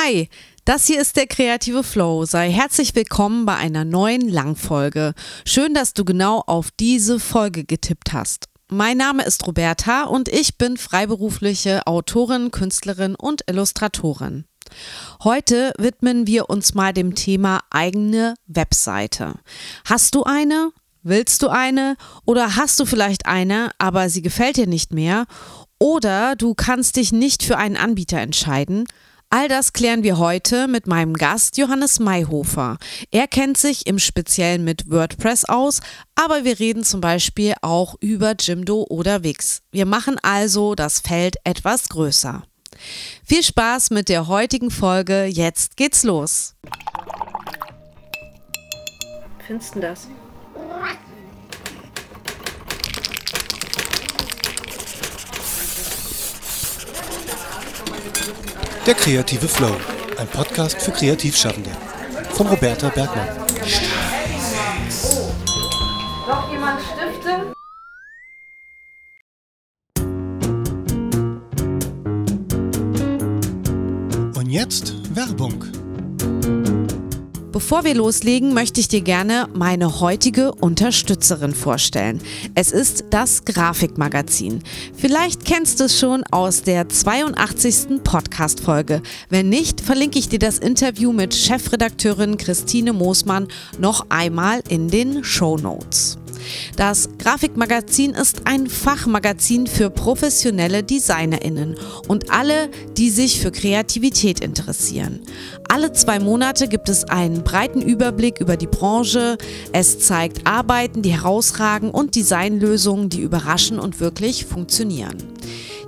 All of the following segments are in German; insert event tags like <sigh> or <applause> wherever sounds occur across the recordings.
Hi, das hier ist der kreative Flow. Sei herzlich willkommen bei einer neuen Langfolge. Schön, dass du genau auf diese Folge getippt hast. Mein Name ist Roberta und ich bin freiberufliche Autorin, Künstlerin und Illustratorin. Heute widmen wir uns mal dem Thema eigene Webseite. Hast du eine? Willst du eine? Oder hast du vielleicht eine, aber sie gefällt dir nicht mehr? Oder du kannst dich nicht für einen Anbieter entscheiden? All das klären wir heute mit meinem Gast Johannes Mayhofer. Er kennt sich im Speziellen mit WordPress aus, aber wir reden zum Beispiel auch über Jimdo oder Wix. Wir machen also das Feld etwas größer. Viel Spaß mit der heutigen Folge. Jetzt geht's los. Findest du das? Der kreative Flow, ein Podcast für Kreativschaffende. Von Roberta Bergmann. Noch jemand Stifte? Und jetzt Werbung. Bevor wir loslegen, möchte ich dir gerne meine heutige Unterstützerin vorstellen. Es ist das Grafikmagazin. Vielleicht kennst du es schon aus der 82. Podcast-Folge. Wenn nicht, verlinke ich dir das Interview mit Chefredakteurin Christine Moosmann noch einmal in den Show Notes. Das Grafikmagazin ist ein Fachmagazin für professionelle Designerinnen und alle, die sich für Kreativität interessieren. Alle zwei Monate gibt es einen breiten Überblick über die Branche. Es zeigt Arbeiten, die herausragen und Designlösungen, die überraschen und wirklich funktionieren.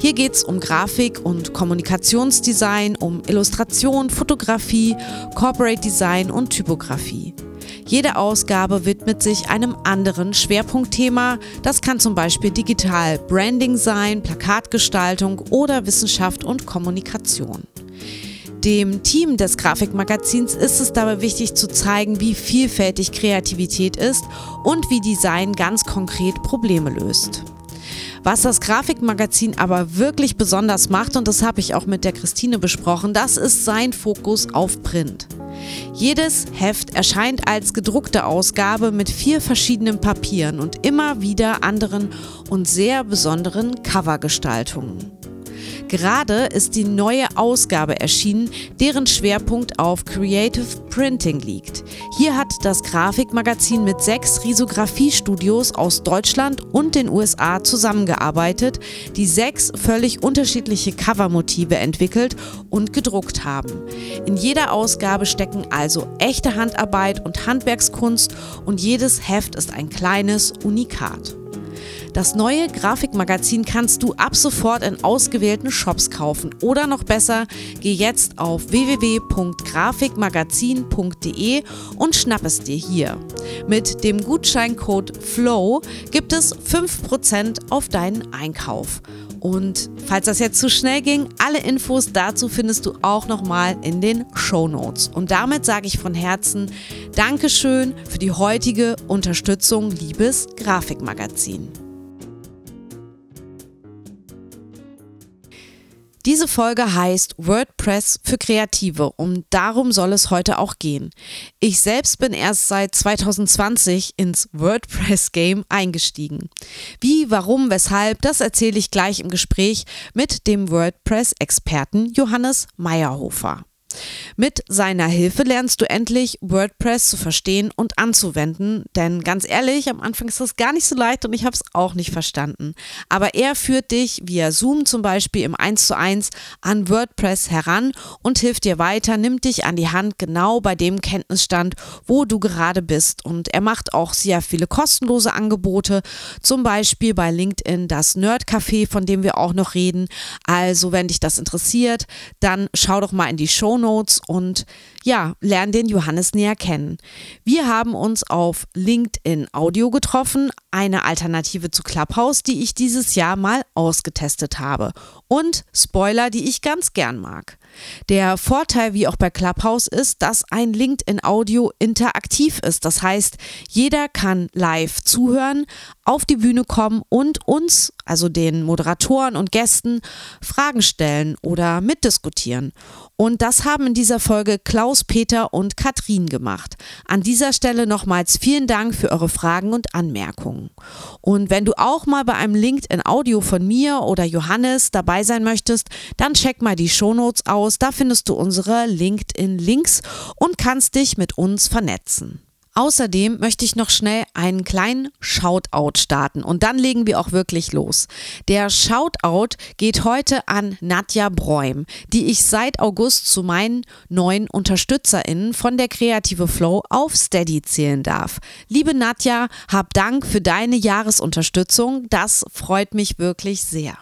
Hier geht es um Grafik und Kommunikationsdesign, um Illustration, Fotografie, Corporate Design und Typografie. Jede Ausgabe widmet sich einem anderen Schwerpunktthema. Das kann zum Beispiel Digital Branding sein, Plakatgestaltung oder Wissenschaft und Kommunikation. Dem Team des Grafikmagazins ist es dabei wichtig zu zeigen, wie vielfältig Kreativität ist und wie Design ganz konkret Probleme löst. Was das Grafikmagazin aber wirklich besonders macht, und das habe ich auch mit der Christine besprochen, das ist sein Fokus auf Print. Jedes Heft erscheint als gedruckte Ausgabe mit vier verschiedenen Papieren und immer wieder anderen und sehr besonderen Covergestaltungen. Gerade ist die neue Ausgabe erschienen, deren Schwerpunkt auf Creative Printing liegt. Hier hat das Grafikmagazin mit sechs Risografie-Studios aus Deutschland und den USA zusammengearbeitet, die sechs völlig unterschiedliche Covermotive entwickelt und gedruckt haben. In jeder Ausgabe stecken also echte Handarbeit und Handwerkskunst und jedes Heft ist ein kleines Unikat. Das neue Grafikmagazin kannst du ab sofort in ausgewählten Shops kaufen. Oder noch besser, geh jetzt auf www.grafikmagazin.de und schnapp es dir hier. Mit dem Gutscheincode FLOW gibt es 5% auf deinen Einkauf. Und falls das jetzt zu schnell ging, alle Infos dazu findest du auch nochmal in den Show Notes. Und damit sage ich von Herzen Dankeschön für die heutige Unterstützung, liebes Grafikmagazin. Diese Folge heißt WordPress für Kreative und darum soll es heute auch gehen. Ich selbst bin erst seit 2020 ins WordPress-Game eingestiegen. Wie, warum, weshalb, das erzähle ich gleich im Gespräch mit dem WordPress-Experten Johannes Meyerhofer. Mit seiner Hilfe lernst du endlich WordPress zu verstehen und anzuwenden, denn ganz ehrlich, am Anfang ist das gar nicht so leicht und ich habe es auch nicht verstanden. Aber er führt dich via Zoom zum Beispiel im 1 zu 1 an WordPress heran und hilft dir weiter, nimmt dich an die Hand genau bei dem Kenntnisstand, wo du gerade bist. Und er macht auch sehr viele kostenlose Angebote, zum Beispiel bei LinkedIn das Nerd Café, von dem wir auch noch reden. Also wenn dich das interessiert, dann schau doch mal in die Show Notes und ja, lern den Johannes näher kennen. Wir haben uns auf LinkedIn Audio getroffen, eine Alternative zu Clubhouse, die ich dieses Jahr mal ausgetestet habe. Und Spoiler, die ich ganz gern mag. Der Vorteil, wie auch bei Clubhouse, ist, dass ein LinkedIn Audio interaktiv ist. Das heißt, jeder kann live zuhören, auf die Bühne kommen und uns, also den Moderatoren und Gästen, Fragen stellen oder mitdiskutieren. Und das haben in dieser Folge Klaus, Peter und Katrin gemacht. An dieser Stelle nochmals vielen Dank für eure Fragen und Anmerkungen. Und wenn du auch mal bei einem LinkedIn Audio von mir oder Johannes dabei sein möchtest, dann check mal die Shownotes aus. Da findest du unsere LinkedIn Links und kannst dich mit uns vernetzen. Außerdem möchte ich noch schnell einen kleinen Shoutout starten und dann legen wir auch wirklich los. Der Shoutout geht heute an Nadja Bräum, die ich seit August zu meinen neuen UnterstützerInnen von der Kreative Flow auf Steady zählen darf. Liebe Nadja, hab Dank für deine Jahresunterstützung. Das freut mich wirklich sehr.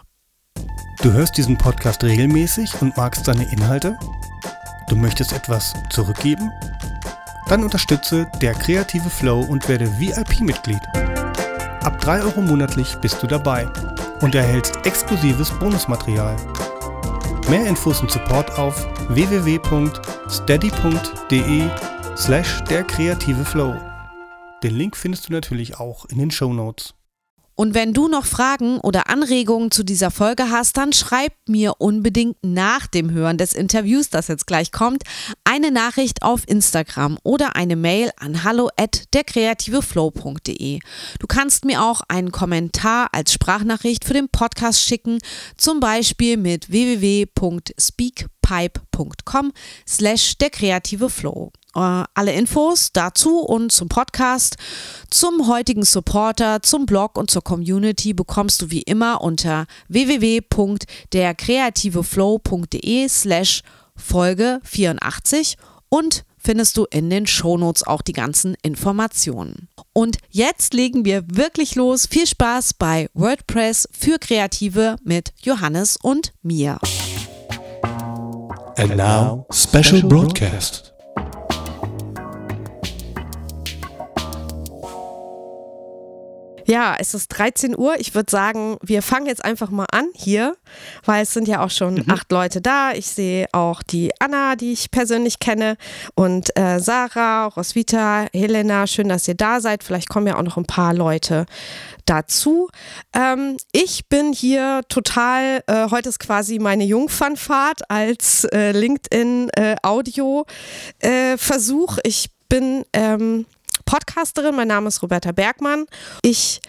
Du hörst diesen Podcast regelmäßig und magst seine Inhalte? Du möchtest etwas zurückgeben? Dann unterstütze der kreative Flow und werde VIP-Mitglied. Ab 3 Euro monatlich bist du dabei und erhältst exklusives Bonusmaterial. Mehr Infos und Support auf www.steady.de slash der kreative Flow. Den Link findest du natürlich auch in den Show Notes. Und wenn du noch Fragen oder Anregungen zu dieser Folge hast, dann schreib mir unbedingt nach dem Hören des Interviews, das jetzt gleich kommt, eine Nachricht auf Instagram oder eine Mail an hallo at derkreativeflow.de. Du kannst mir auch einen Kommentar als Sprachnachricht für den Podcast schicken, zum Beispiel mit www.speakpipe.com slash der kreative Flow. Äh, alle Infos dazu und zum Podcast, zum heutigen Supporter, zum Blog und zur Community bekommst du wie immer unter www.derkreativeflow.de slash Folge 84 und findest du in den Shownotes auch die ganzen Informationen. Und jetzt legen wir wirklich los. Viel Spaß bei WordPress für Kreative mit Johannes und mir. And now, special broadcast. Ja, es ist 13 Uhr. Ich würde sagen, wir fangen jetzt einfach mal an hier, weil es sind ja auch schon mhm. acht Leute da. Ich sehe auch die Anna, die ich persönlich kenne, und äh, Sarah, Roswitha, Helena. Schön, dass ihr da seid. Vielleicht kommen ja auch noch ein paar Leute dazu. Ähm, ich bin hier total, äh, heute ist quasi meine Jungfernfahrt als äh, LinkedIn-Audio-Versuch. Äh, ich bin ähm, Podcasterin. Mein Name ist Roberta Bergmann. Ich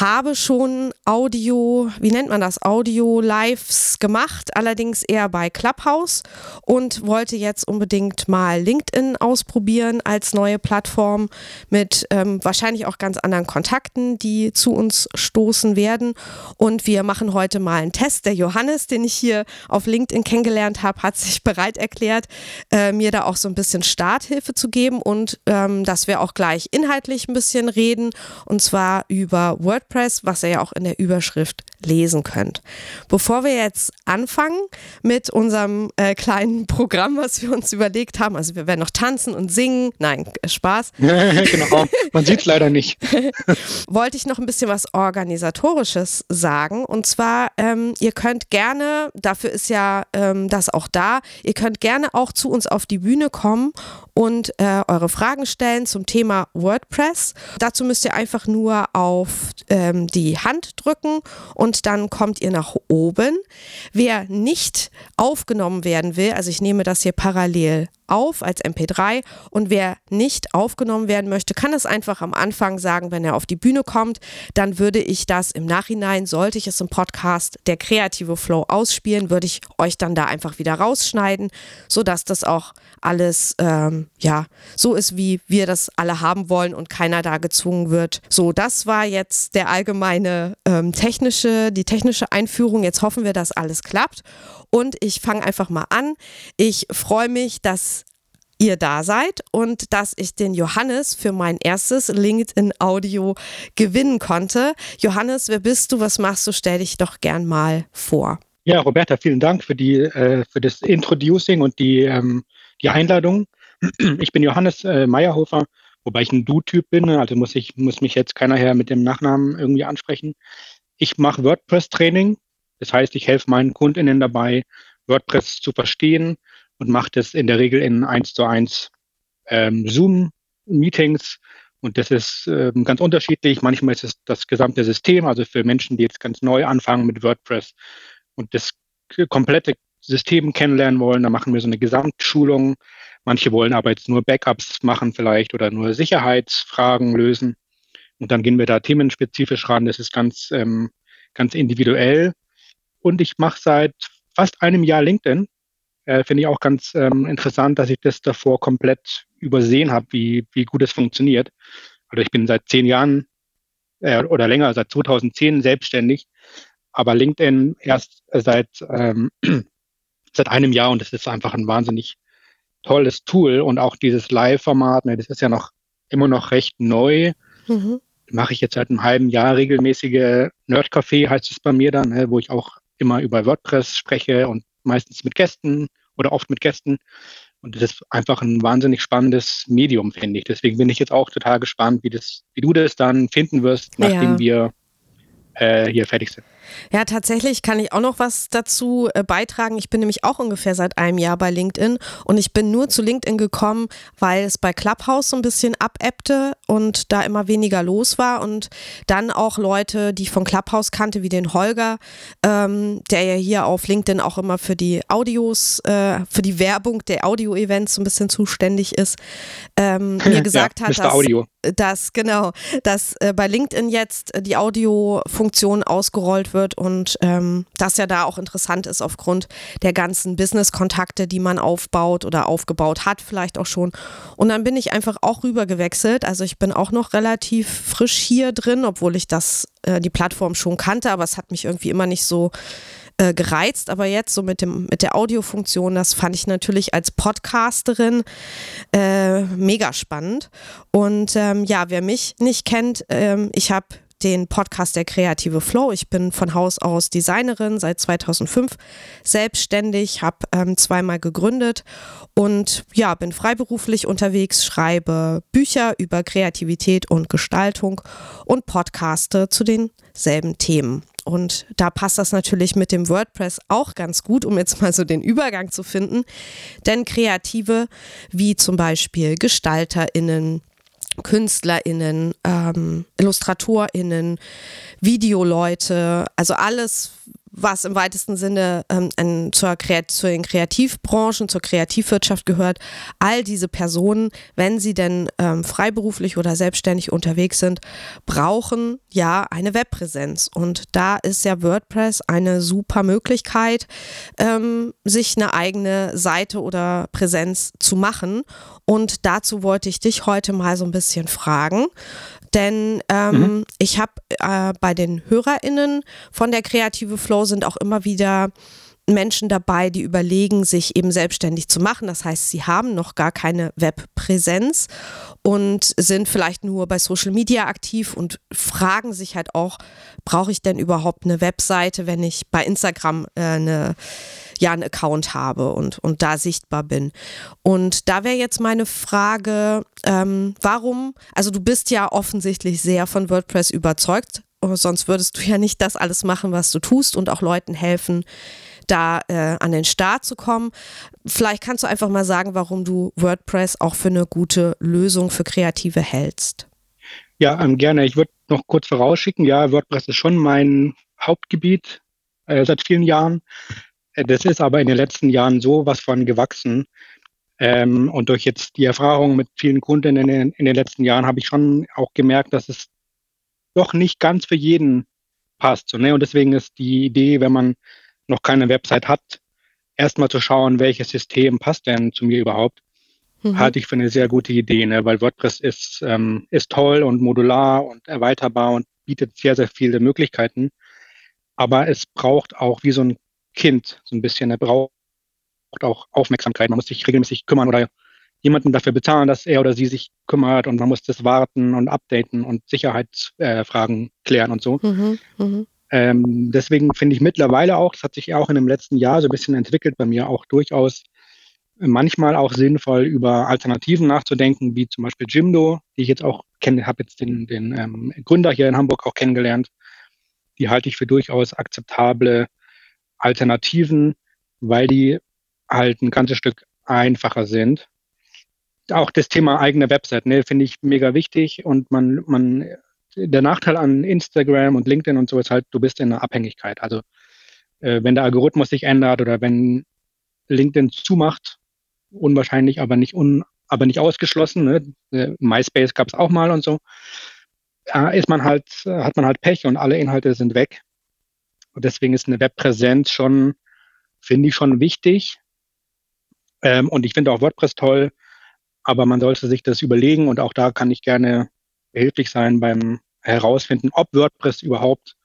habe schon Audio, wie nennt man das, Audio-Lives gemacht, allerdings eher bei Clubhouse und wollte jetzt unbedingt mal LinkedIn ausprobieren als neue Plattform mit ähm, wahrscheinlich auch ganz anderen Kontakten, die zu uns stoßen werden. Und wir machen heute mal einen Test. Der Johannes, den ich hier auf LinkedIn kennengelernt habe, hat sich <laughs> bereit erklärt, äh, mir da auch so ein bisschen Starthilfe zu geben und ähm, dass wir auch gleich inhaltlich ein bisschen reden und zwar über WordPress WordPress, was ihr ja auch in der Überschrift lesen könnt. Bevor wir jetzt anfangen mit unserem äh, kleinen <laughs> Programm, was wir uns überlegt haben, also wir werden noch tanzen und singen, nein, Spaß. <laughs> genau, man sieht es leider nicht. <laughs> Wollte ich noch ein bisschen was Organisatorisches sagen und zwar, ähm, ihr könnt gerne, dafür ist ja ähm, das auch da, ihr könnt gerne auch zu uns auf die Bühne kommen und äh, eure Fragen stellen zum Thema WordPress. Dazu müsst ihr einfach nur auf ähm, die Hand drücken und dann kommt ihr nach oben. Wer nicht aufgenommen werden will, also ich nehme das hier parallel auf als MP3 und wer nicht aufgenommen werden möchte, kann es einfach am Anfang sagen, wenn er auf die Bühne kommt, dann würde ich das im Nachhinein, sollte ich es im Podcast der kreative Flow ausspielen, würde ich euch dann da einfach wieder rausschneiden, sodass das auch alles ähm, ja so ist, wie wir das alle haben wollen und keiner da gezwungen wird. So, das war jetzt der allgemeine ähm, technische, die technische Einführung. Jetzt hoffen wir, dass alles klappt und ich fange einfach mal an. Ich freue mich, dass ihr da seid und dass ich den Johannes für mein erstes LinkedIn Audio gewinnen konnte. Johannes, wer bist du? Was machst du? Stell dich doch gern mal vor. Ja, Roberta, vielen Dank für die äh, für das Introducing und die ähm, die Einladung. Ich bin Johannes äh, Meyerhofer wobei ich ein Du-Typ bin, ne? also muss ich, muss mich jetzt keiner her mit dem Nachnamen irgendwie ansprechen. Ich mache WordPress-Training. Das heißt, ich helfe meinen KundInnen dabei, WordPress zu verstehen und mache das in der Regel in eins zu eins ähm, Zoom-Meetings. Und das ist ähm, ganz unterschiedlich. Manchmal ist es das gesamte System, also für Menschen, die jetzt ganz neu anfangen mit WordPress und das komplette System kennenlernen wollen, da machen wir so eine Gesamtschulung. Manche wollen aber jetzt nur Backups machen vielleicht oder nur Sicherheitsfragen lösen. Und dann gehen wir da themenspezifisch ran. Das ist ganz, ähm, ganz individuell. Und ich mache seit fast einem Jahr LinkedIn. Äh, Finde ich auch ganz ähm, interessant, dass ich das davor komplett übersehen habe, wie, wie gut es funktioniert. Also ich bin seit zehn Jahren äh, oder länger, seit 2010 selbstständig, aber LinkedIn erst seit, ähm, seit einem Jahr und es ist einfach ein wahnsinnig tolles Tool und auch dieses Live-Format, ne, das ist ja noch immer noch recht neu. Mhm. Mache ich jetzt seit einem halben Jahr regelmäßige Nerdcafé, heißt es bei mir dann, ne, wo ich auch immer über WordPress spreche und meistens mit Gästen oder oft mit Gästen. Und das ist einfach ein wahnsinnig spannendes Medium, finde ich. Deswegen bin ich jetzt auch total gespannt, wie, das, wie du das dann finden wirst, nachdem ja. wir äh, hier fertig sind. Ja, tatsächlich kann ich auch noch was dazu äh, beitragen. Ich bin nämlich auch ungefähr seit einem Jahr bei LinkedIn und ich bin nur zu LinkedIn gekommen, weil es bei Clubhouse so ein bisschen abebbte und da immer weniger los war und dann auch Leute, die ich von Clubhouse kannte, wie den Holger, ähm, der ja hier auf LinkedIn auch immer für die Audios, äh, für die Werbung der Audio-Events so ein bisschen zuständig ist, ähm, <laughs> mir gesagt ja, hat, dass, Audio. dass genau, dass äh, bei LinkedIn jetzt die Audio-Funktion ausgerollt wird und ähm, das ja da auch interessant ist aufgrund der ganzen Business-Kontakte, die man aufbaut oder aufgebaut hat, vielleicht auch schon. Und dann bin ich einfach auch rüber gewechselt. Also ich bin auch noch relativ frisch hier drin, obwohl ich das, äh, die Plattform schon kannte, aber es hat mich irgendwie immer nicht so äh, gereizt, aber jetzt so mit, dem, mit der Audiofunktion, das fand ich natürlich als Podcasterin äh, mega spannend. Und ähm, ja, wer mich nicht kennt, ähm, ich habe den Podcast Der kreative Flow. Ich bin von Haus aus Designerin, seit 2005 selbstständig, habe ähm, zweimal gegründet und ja, bin freiberuflich unterwegs, schreibe Bücher über Kreativität und Gestaltung und podcaste zu denselben Themen. Und da passt das natürlich mit dem WordPress auch ganz gut, um jetzt mal so den Übergang zu finden. Denn Kreative wie zum Beispiel GestalterInnen, KünstlerInnen, ähm, IllustratorInnen, Videoleute, also alles, was im weitesten Sinne ähm, ein, zur, zu den Kreativbranchen, zur Kreativwirtschaft gehört, all diese Personen, wenn sie denn ähm, freiberuflich oder selbstständig unterwegs sind, brauchen ja eine Webpräsenz. Und da ist ja WordPress eine super Möglichkeit, ähm, sich eine eigene Seite oder Präsenz zu machen. Und dazu wollte ich dich heute mal so ein bisschen fragen. Denn ähm, mhm. ich habe äh, bei den HörerInnen von der Kreative Flow sind auch immer wieder Menschen dabei, die überlegen, sich eben selbstständig zu machen. Das heißt, sie haben noch gar keine Webpräsenz und sind vielleicht nur bei Social Media aktiv und fragen sich halt auch, brauche ich denn überhaupt eine Webseite, wenn ich bei Instagram äh, eine ja einen Account habe und, und da sichtbar bin. Und da wäre jetzt meine Frage, ähm, warum, also du bist ja offensichtlich sehr von WordPress überzeugt, sonst würdest du ja nicht das alles machen, was du tust und auch Leuten helfen, da äh, an den Start zu kommen. Vielleicht kannst du einfach mal sagen, warum du WordPress auch für eine gute Lösung für Kreative hältst. Ja, ähm, gerne. Ich würde noch kurz vorausschicken, ja, WordPress ist schon mein Hauptgebiet äh, seit vielen Jahren. Äh, das ist aber in den letzten Jahren so was von gewachsen. Ähm, und durch jetzt die Erfahrung mit vielen Kunden in den, in den letzten Jahren habe ich schon auch gemerkt, dass es doch nicht ganz für jeden passt. So, ne? Und deswegen ist die Idee, wenn man noch keine Website hat, erstmal zu schauen, welches System passt denn zu mir überhaupt, mhm. halte ich für eine sehr gute Idee, ne? weil WordPress ist, ähm, ist toll und modular und erweiterbar und bietet sehr, sehr viele Möglichkeiten. Aber es braucht auch wie so ein Kind so ein bisschen. Er braucht auch Aufmerksamkeit. Man muss sich regelmäßig kümmern oder jemanden dafür bezahlen, dass er oder sie sich kümmert und man muss das warten und updaten und Sicherheitsfragen äh, klären und so. Mhm, mh. ähm, deswegen finde ich mittlerweile auch, das hat sich auch in dem letzten Jahr so ein bisschen entwickelt bei mir, auch durchaus manchmal auch sinnvoll, über Alternativen nachzudenken, wie zum Beispiel Jimdo, die ich jetzt auch kenne, habe jetzt den, den ähm, Gründer hier in Hamburg auch kennengelernt. Die halte ich für durchaus akzeptable Alternativen, weil die halt ein ganzes Stück einfacher sind. Auch das Thema eigene Website, ne, finde ich mega wichtig und man, man, der Nachteil an Instagram und LinkedIn und so ist halt, du bist in einer Abhängigkeit. Also äh, wenn der Algorithmus sich ändert oder wenn LinkedIn zumacht, unwahrscheinlich, aber nicht un, aber nicht ausgeschlossen. Ne? Äh, MySpace gab es auch mal und so. Da ist man halt, hat man halt Pech und alle Inhalte sind weg. Und deswegen ist eine Webpräsenz schon, finde ich schon wichtig. Ähm, und ich finde auch WordPress toll, aber man sollte sich das überlegen und auch da kann ich gerne behilflich sein beim herausfinden, ob WordPress überhaupt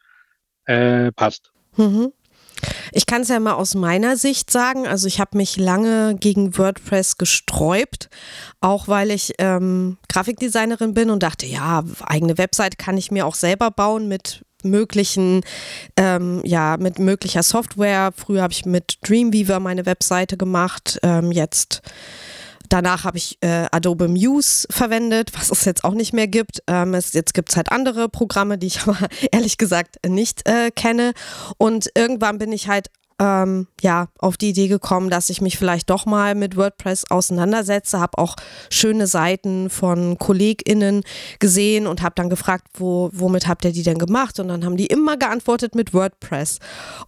äh, passt. Mhm. Ich kann es ja mal aus meiner Sicht sagen. Also ich habe mich lange gegen WordPress gesträubt, auch weil ich ähm, Grafikdesignerin bin und dachte, ja, eigene Website kann ich mir auch selber bauen mit möglichen, ähm, ja, mit möglicher Software. Früher habe ich mit Dreamweaver meine Webseite gemacht, ähm, jetzt Danach habe ich äh, Adobe Muse verwendet, was es jetzt auch nicht mehr gibt. Ähm, es, jetzt gibt es halt andere Programme, die ich <laughs> aber ehrlich gesagt nicht äh, kenne. Und irgendwann bin ich halt ähm, ja, auf die Idee gekommen, dass ich mich vielleicht doch mal mit WordPress auseinandersetze, habe auch schöne Seiten von KollegInnen gesehen und habe dann gefragt, wo, womit habt ihr die denn gemacht? Und dann haben die immer geantwortet mit WordPress.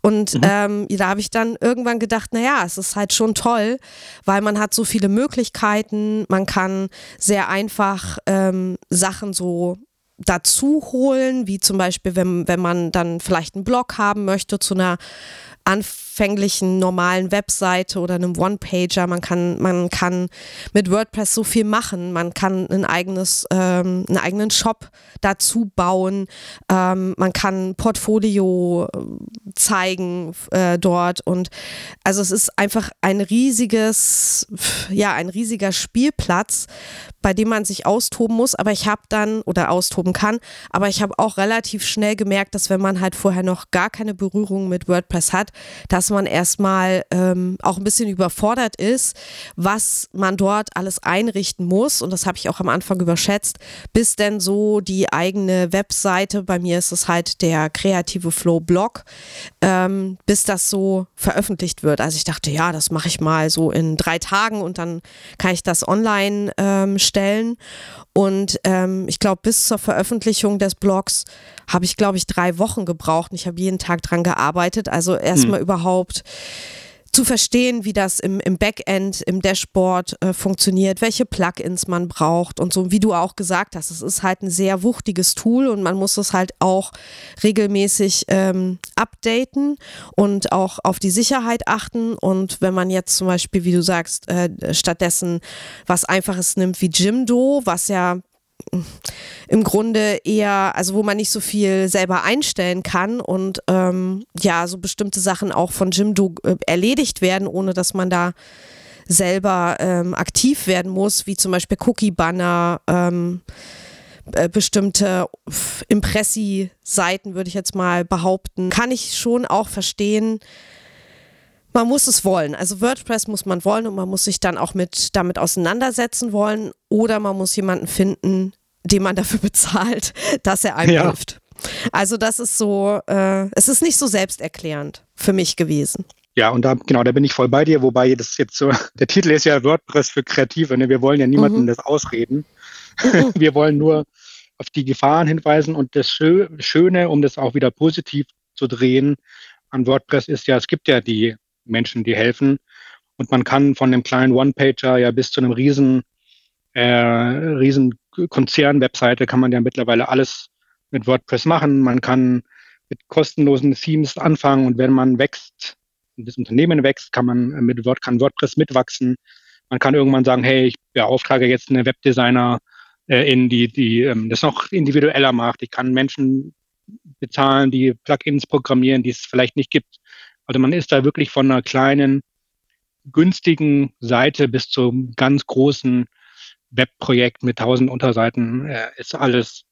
Und mhm. ähm, da habe ich dann irgendwann gedacht, naja, es ist halt schon toll, weil man hat so viele Möglichkeiten, man kann sehr einfach ähm, Sachen so dazu holen, wie zum Beispiel, wenn, wenn man dann vielleicht einen Blog haben möchte zu einer and anfänglichen normalen Webseite oder einem One-Pager. Man kann, man kann mit WordPress so viel machen. Man kann ein eigenes, ähm, einen eigenen Shop dazu bauen. Ähm, man kann Portfolio äh, zeigen äh, dort und also es ist einfach ein riesiges, ja, ein riesiger Spielplatz, bei dem man sich austoben muss. Aber ich habe dann oder austoben kann. Aber ich habe auch relativ schnell gemerkt, dass wenn man halt vorher noch gar keine Berührung mit WordPress hat, dass man erstmal ähm, auch ein bisschen überfordert ist, was man dort alles einrichten muss. Und das habe ich auch am Anfang überschätzt, bis denn so die eigene Webseite, bei mir ist es halt der kreative Flow Blog, ähm, bis das so veröffentlicht wird. Also ich dachte, ja, das mache ich mal so in drei Tagen und dann kann ich das online ähm, stellen. Und ähm, ich glaube, bis zur Veröffentlichung des Blogs habe ich, glaube ich, drei Wochen gebraucht. Ich habe jeden Tag dran gearbeitet. Also erstmal hm. überhaupt zu verstehen, wie das im, im Backend, im Dashboard äh, funktioniert, welche Plugins man braucht und so, wie du auch gesagt hast, es ist halt ein sehr wuchtiges Tool und man muss es halt auch regelmäßig ähm, updaten und auch auf die Sicherheit achten. Und wenn man jetzt zum Beispiel, wie du sagst, äh, stattdessen was Einfaches nimmt wie Jimdo, was ja im Grunde eher, also wo man nicht so viel selber einstellen kann und ähm, ja, so bestimmte Sachen auch von Jimdo äh, erledigt werden, ohne dass man da selber ähm, aktiv werden muss, wie zum Beispiel Cookie-Banner, ähm, äh, bestimmte Impressi-Seiten, würde ich jetzt mal behaupten, kann ich schon auch verstehen, man muss es wollen. Also WordPress muss man wollen und man muss sich dann auch mit damit auseinandersetzen wollen oder man muss jemanden finden, den man dafür <laughs> bezahlt, dass er einem ja. hilft. Also das ist so, äh, es ist nicht so selbsterklärend für mich gewesen. Ja, und da, genau, da bin ich voll bei dir, wobei das jetzt so, <laughs> der Titel ist ja WordPress für Kreative, ne? wir wollen ja niemandem mhm. das ausreden. Mhm. <laughs> wir wollen nur auf die Gefahren hinweisen und das Schöne, um das auch wieder positiv zu drehen, an WordPress ist ja, es gibt ja die Menschen, die helfen. Und man kann von dem kleinen One-Pager ja bis zu einem riesen, äh, riesen Konzern-Webseite kann man ja mittlerweile alles mit WordPress machen. Man kann mit kostenlosen Themes anfangen und wenn man wächst, das Unternehmen wächst, kann man mit Word, kann WordPress mitwachsen. Man kann irgendwann sagen, hey, ich beauftrage jetzt eine Webdesigner äh, in die, die ähm, das noch individueller macht. Ich kann Menschen bezahlen, die Plugins programmieren, die es vielleicht nicht gibt. Also man ist da wirklich von einer kleinen, günstigen Seite bis zum ganz großen Webprojekt mit tausend Unterseiten äh, ist alles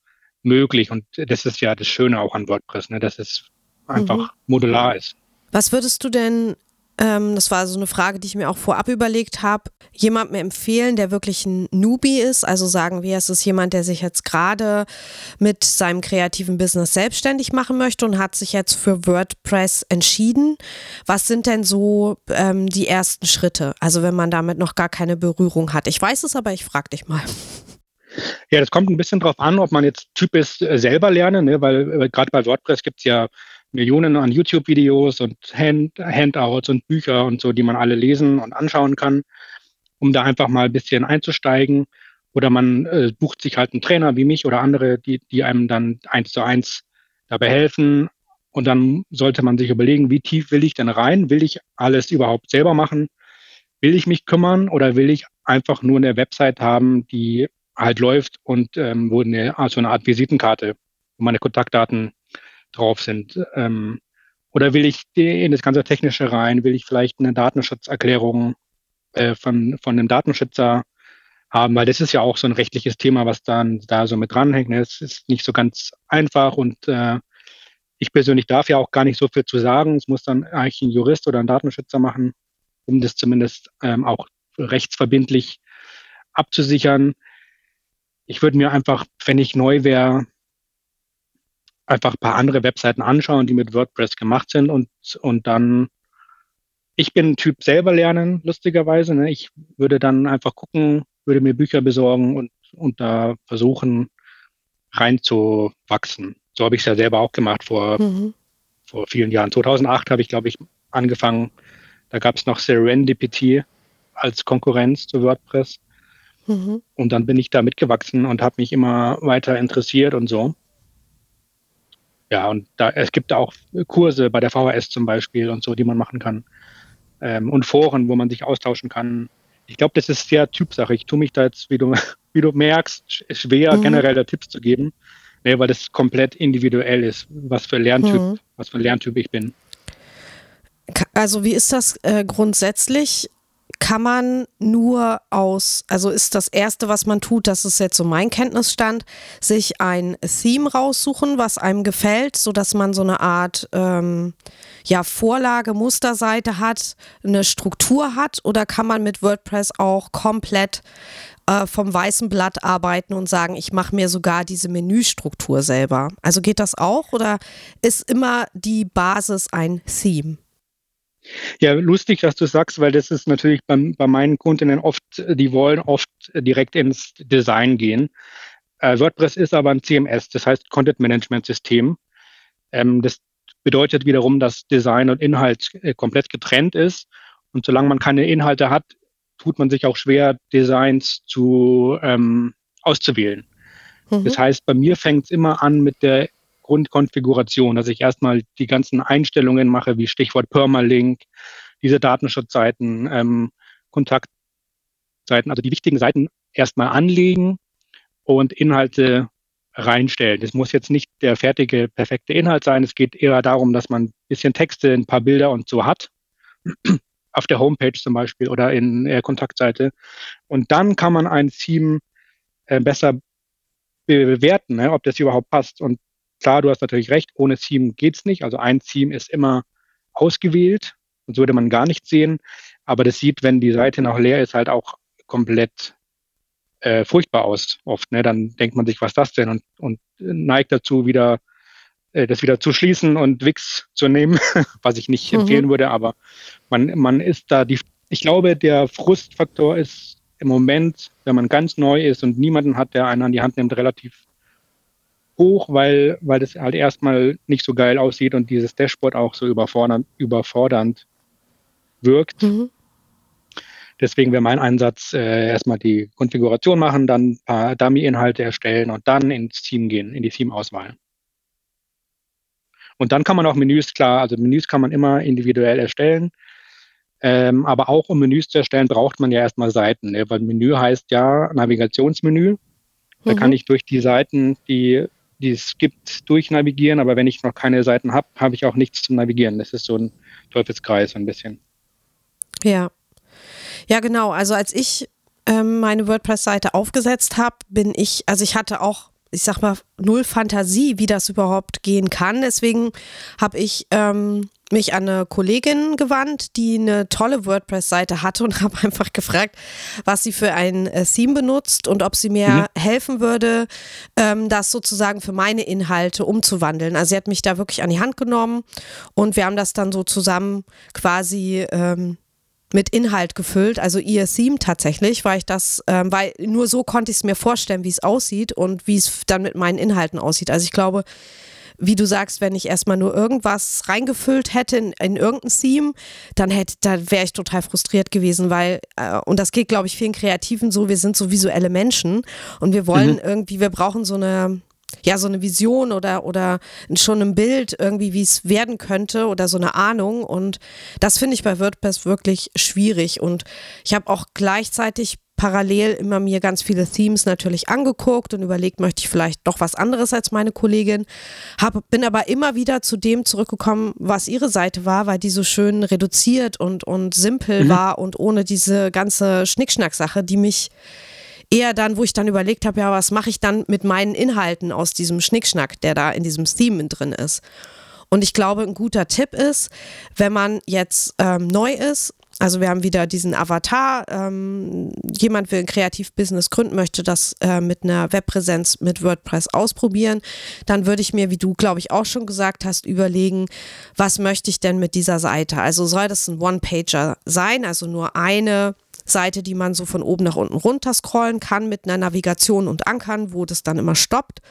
möglich. Und das ist ja das Schöne auch an WordPress, ne, dass es einfach mhm. modular ist. Was würdest du denn ähm, das war so eine Frage, die ich mir auch vorab überlegt habe, jemandem empfehlen, der wirklich ein Newbie ist, also sagen wir, es ist jemand, der sich jetzt gerade mit seinem kreativen Business selbstständig machen möchte und hat sich jetzt für WordPress entschieden. Was sind denn so ähm, die ersten Schritte? Also wenn man damit noch gar keine Berührung hat. Ich weiß es, aber ich frage dich mal. Ja, das kommt ein bisschen drauf an, ob man jetzt Typ ist, äh, selber lernen, ne? weil äh, gerade bei WordPress gibt es ja Millionen an YouTube-Videos und Hand Handouts und Bücher und so, die man alle lesen und anschauen kann, um da einfach mal ein bisschen einzusteigen. Oder man äh, bucht sich halt einen Trainer wie mich oder andere, die, die einem dann eins zu eins dabei helfen. Und dann sollte man sich überlegen, wie tief will ich denn rein? Will ich alles überhaupt selber machen? Will ich mich kümmern oder will ich einfach nur eine Website haben, die halt läuft und ähm, wo eine, also eine Art Visitenkarte, wo meine Kontaktdaten drauf sind. Ähm, oder will ich in das ganze Technische rein? Will ich vielleicht eine Datenschutzerklärung äh, von, von einem Datenschützer haben? Weil das ist ja auch so ein rechtliches Thema, was dann da so mit dranhängt. Ne? Es ist nicht so ganz einfach und äh, ich persönlich darf ja auch gar nicht so viel zu sagen. Es muss dann eigentlich ein Jurist oder ein Datenschützer machen, um das zumindest ähm, auch rechtsverbindlich abzusichern. Ich würde mir einfach, wenn ich neu wäre, einfach ein paar andere Webseiten anschauen, die mit WordPress gemacht sind und, und dann, ich bin Typ selber lernen, lustigerweise. Ne? Ich würde dann einfach gucken, würde mir Bücher besorgen und, und da versuchen reinzuwachsen. So habe ich es ja selber auch gemacht vor, mhm. vor vielen Jahren. 2008 habe ich, glaube ich, angefangen. Da gab es noch Serendipity als Konkurrenz zu WordPress. Mhm. Und dann bin ich da mitgewachsen und habe mich immer weiter interessiert und so. Ja, und da, es gibt auch Kurse bei der VHS zum Beispiel und so, die man machen kann. Ähm, und Foren, wo man sich austauschen kann. Ich glaube, das ist sehr Typsache. Ich tue mich da jetzt, wie du, <laughs> wie du merkst, schwer, mhm. generell da Tipps zu geben, ne, weil das komplett individuell ist, was für Lerntyp, mhm. was für Lerntyp ich bin. Also wie ist das äh, grundsätzlich? Kann man nur aus, also ist das Erste, was man tut, das ist jetzt so mein Kenntnisstand, sich ein Theme raussuchen, was einem gefällt, sodass man so eine Art ähm, ja, Vorlage, Musterseite hat, eine Struktur hat oder kann man mit WordPress auch komplett äh, vom weißen Blatt arbeiten und sagen, ich mache mir sogar diese Menüstruktur selber. Also geht das auch oder ist immer die Basis ein Theme? Ja, lustig, dass du sagst, weil das ist natürlich bei, bei meinen Kundinnen oft, die wollen oft direkt ins Design gehen. Äh, WordPress ist aber ein CMS, das heißt Content Management System. Ähm, das bedeutet wiederum, dass Design und Inhalt äh, komplett getrennt ist. Und solange man keine Inhalte hat, tut man sich auch schwer, Designs zu ähm, auszuwählen. Mhm. Das heißt, bei mir fängt es immer an mit der Grundkonfiguration, dass ich erstmal die ganzen Einstellungen mache, wie Stichwort Permalink, diese Datenschutzseiten, ähm, Kontaktseiten, also die wichtigen Seiten erstmal anlegen und Inhalte reinstellen. Das muss jetzt nicht der fertige, perfekte Inhalt sein. Es geht eher darum, dass man ein bisschen Texte, ein paar Bilder und so hat. Auf der Homepage zum Beispiel oder in der Kontaktseite. Und dann kann man ein Theme äh, besser bewerten, ne, ob das überhaupt passt. Und Klar, du hast natürlich recht, ohne Theme geht's nicht. Also ein Theme ist immer ausgewählt, sonst würde man gar nichts sehen. Aber das sieht, wenn die Seite noch leer ist, halt auch komplett äh, furchtbar aus oft. Ne? Dann denkt man sich, was ist das denn? Und, und neigt dazu, wieder äh, das wieder zu schließen und Wix zu nehmen, <laughs> was ich nicht mhm. empfehlen würde. Aber man, man ist da die, ich glaube, der Frustfaktor ist im Moment, wenn man ganz neu ist und niemanden hat, der einen an die Hand nimmt, relativ hoch, weil, weil das halt erstmal nicht so geil aussieht und dieses Dashboard auch so überfordernd, überfordernd wirkt. Mhm. Deswegen wäre mein Einsatz äh, erstmal die Konfiguration machen, dann ein paar Dummy-Inhalte erstellen und dann ins Team gehen, in die Team-Auswahl. Und dann kann man auch Menüs, klar, also Menüs kann man immer individuell erstellen. Ähm, aber auch um Menüs zu erstellen, braucht man ja erstmal Seiten, ne? weil Menü heißt ja Navigationsmenü. Da mhm. kann ich durch die Seiten, die die es gibt, durchnavigieren, aber wenn ich noch keine Seiten habe, habe ich auch nichts zum Navigieren. Das ist so ein Teufelskreis ein bisschen. Ja. Ja, genau. Also als ich ähm, meine WordPress-Seite aufgesetzt habe, bin ich, also ich hatte auch, ich sag mal, null Fantasie, wie das überhaupt gehen kann. Deswegen habe ich ähm, mich an eine Kollegin gewandt, die eine tolle WordPress-Seite hatte und <laughs> habe einfach gefragt, was sie für ein äh, Theme benutzt und ob sie mir mhm. helfen würde, ähm, das sozusagen für meine Inhalte umzuwandeln. Also sie hat mich da wirklich an die Hand genommen und wir haben das dann so zusammen quasi ähm, mit Inhalt gefüllt, also ihr Theme tatsächlich, weil ich das, ähm, weil nur so konnte ich es mir vorstellen, wie es aussieht und wie es dann mit meinen Inhalten aussieht. Also ich glaube, wie du sagst, wenn ich erstmal nur irgendwas reingefüllt hätte in, in irgendein Theme, dann hätte, da wäre ich total frustriert gewesen, weil, äh, und das geht, glaube ich, vielen Kreativen so, wir sind so visuelle Menschen und wir wollen mhm. irgendwie, wir brauchen so eine, ja, so eine Vision oder, oder schon ein Bild irgendwie, wie es werden könnte oder so eine Ahnung. Und das finde ich bei WordPress wirklich schwierig. Und ich habe auch gleichzeitig parallel immer mir ganz viele Themes natürlich angeguckt und überlegt, möchte ich vielleicht doch was anderes als meine Kollegin. Hab, bin aber immer wieder zu dem zurückgekommen, was ihre Seite war, weil die so schön reduziert und, und simpel mhm. war und ohne diese ganze Schnickschnack-Sache, die mich eher dann, wo ich dann überlegt habe, ja, was mache ich dann mit meinen Inhalten aus diesem Schnickschnack, der da in diesem Theme drin ist. Und ich glaube, ein guter Tipp ist, wenn man jetzt ähm, neu ist also wir haben wieder diesen Avatar. Ähm, jemand will ein Kreativbusiness gründen, möchte das äh, mit einer Webpräsenz mit WordPress ausprobieren. Dann würde ich mir, wie du, glaube ich, auch schon gesagt hast, überlegen, was möchte ich denn mit dieser Seite? Also soll das ein One-Pager sein, also nur eine Seite, die man so von oben nach unten runter scrollen kann mit einer Navigation und Ankern, wo das dann immer stoppt.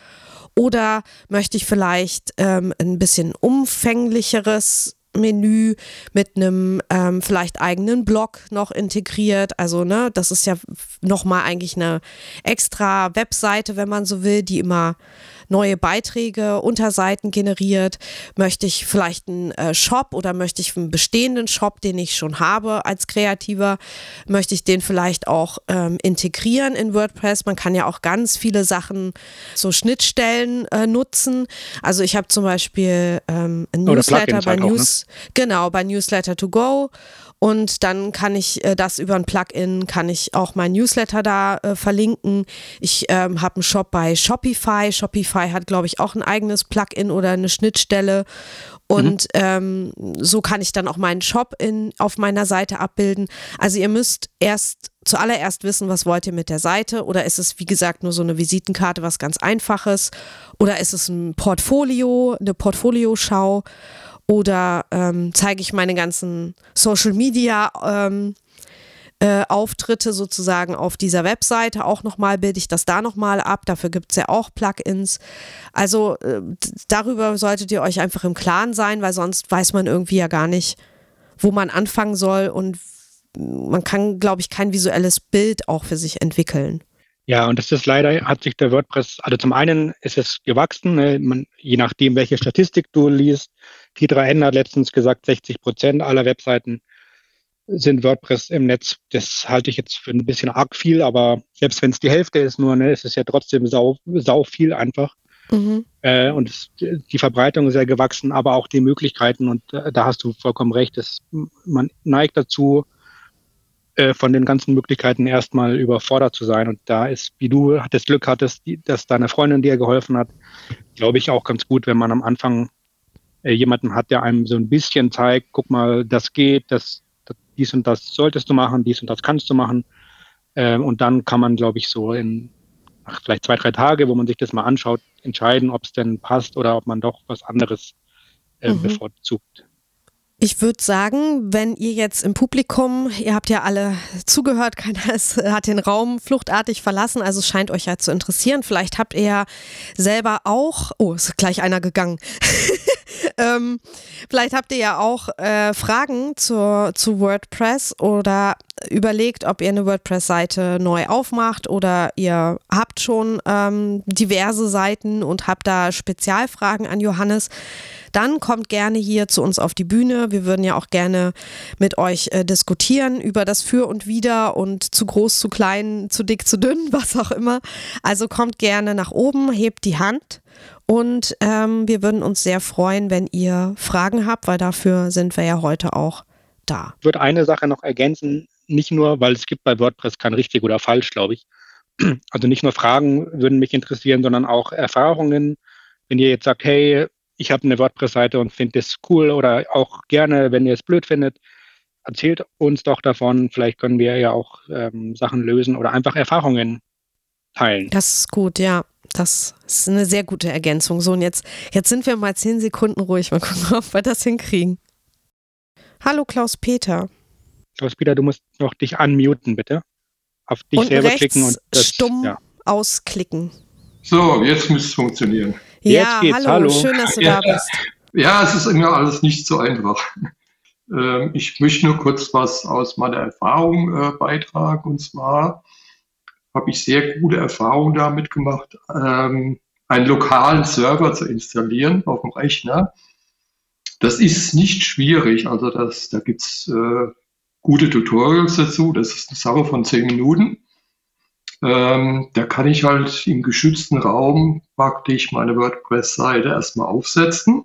Oder möchte ich vielleicht ähm, ein bisschen umfänglicheres Menü mit einem ähm, vielleicht eigenen Blog noch integriert. Also, ne, das ist ja nochmal eigentlich eine extra Webseite, wenn man so will, die immer neue Beiträge, Unterseiten generiert? Möchte ich vielleicht einen äh, Shop oder möchte ich einen bestehenden Shop, den ich schon habe als Kreativer, möchte ich den vielleicht auch ähm, integrieren in WordPress? Man kann ja auch ganz viele Sachen, so Schnittstellen äh, nutzen. Also ich habe zum Beispiel ähm, ein Newsletter bei halt News, auch, ne? genau, bei Newsletter to go und dann kann ich äh, das über ein Plugin, kann ich auch mein Newsletter da äh, verlinken. Ich ähm, habe einen Shop bei Shopify. Shopify hat, glaube ich, auch ein eigenes Plugin oder eine Schnittstelle. Und mhm. ähm, so kann ich dann auch meinen Shop in, auf meiner Seite abbilden. Also ihr müsst erst zuallererst wissen, was wollt ihr mit der Seite oder ist es, wie gesagt, nur so eine Visitenkarte, was ganz einfaches oder ist es ein Portfolio, eine Portfolioschau oder ähm, zeige ich meine ganzen Social Media ähm, äh, Auftritte sozusagen auf dieser Webseite auch nochmal, bilde ich das da nochmal ab. Dafür gibt es ja auch Plugins. Also äh, darüber solltet ihr euch einfach im Klaren sein, weil sonst weiß man irgendwie ja gar nicht, wo man anfangen soll und man kann, glaube ich, kein visuelles Bild auch für sich entwickeln. Ja, und das ist leider, hat sich der WordPress, also zum einen ist es gewachsen, ne, man, je nachdem, welche Statistik du liest. T3N hat letztens gesagt, 60 Prozent aller Webseiten sind WordPress im Netz. Das halte ich jetzt für ein bisschen arg viel, aber selbst wenn es die Hälfte ist nur, ne, ist es ja trotzdem sau, sau viel einfach. Mhm. Äh, und es, die Verbreitung ist ja gewachsen, aber auch die Möglichkeiten. Und äh, da hast du vollkommen recht. dass man neigt dazu, äh, von den ganzen Möglichkeiten erstmal überfordert zu sein. Und da ist, wie du das Glück hattest, die, dass deine Freundin dir geholfen hat, glaube ich auch ganz gut, wenn man am Anfang äh, jemanden hat, der einem so ein bisschen zeigt, guck mal, das geht, das, das dies und das solltest du machen, dies und das kannst du machen. Äh, und dann kann man, glaube ich, so in ach, vielleicht zwei, drei Tage, wo man sich das mal anschaut, entscheiden, ob es denn passt oder ob man doch was anderes äh, mhm. bevorzugt. Ich würde sagen, wenn ihr jetzt im Publikum, ihr habt ja alle zugehört, <laughs> keiner ist, hat den Raum fluchtartig verlassen, also es scheint euch ja zu interessieren. Vielleicht habt ihr ja selber auch, oh, ist gleich einer gegangen. <laughs> ähm, vielleicht habt ihr ja auch äh, Fragen zur, zu WordPress oder überlegt, ob ihr eine WordPress-Seite neu aufmacht oder ihr habt schon ähm, diverse Seiten und habt da Spezialfragen an Johannes, dann kommt gerne hier zu uns auf die Bühne. Wir würden ja auch gerne mit euch äh, diskutieren über das Für und Wider und zu groß, zu klein, zu dick, zu dünn, <laughs> was auch immer. Also kommt gerne nach oben, hebt die Hand. Und ähm, wir würden uns sehr freuen, wenn ihr Fragen habt, weil dafür sind wir ja heute auch da. Ich würde eine Sache noch ergänzen nicht nur, weil es gibt bei WordPress kein richtig oder falsch, glaube ich. Also nicht nur Fragen würden mich interessieren, sondern auch Erfahrungen. Wenn ihr jetzt sagt, hey, ich habe eine WordPress-Seite und finde das cool oder auch gerne, wenn ihr es blöd findet, erzählt uns doch davon. Vielleicht können wir ja auch ähm, Sachen lösen oder einfach Erfahrungen teilen. Das ist gut, ja. Das ist eine sehr gute Ergänzung. So, und jetzt, jetzt sind wir mal zehn Sekunden ruhig. Mal gucken, <laughs> ob wir das hinkriegen. Hallo Klaus-Peter. Klaus-Peter, du musst noch dich unmuten, bitte. Auf dich und selber klicken und das, stumm ja. ausklicken. So, jetzt müsste es funktionieren. Ja, geht's, hallo, hallo. schön, dass du Ja. da bist. Ja, es ist immer alles nicht so einfach. Ähm, ich möchte nur kurz was aus meiner Erfahrung äh, beitragen. Und zwar habe ich sehr gute Erfahrungen damit gemacht, ähm, einen lokalen Server zu installieren auf dem Rechner. Das ist nicht schwierig. Also das, da gibt's äh, gute Tutorials dazu. Das ist eine Sache von zehn Minuten. Ähm, da kann ich halt im geschützten Raum praktisch meine WordPress-Seite erstmal aufsetzen,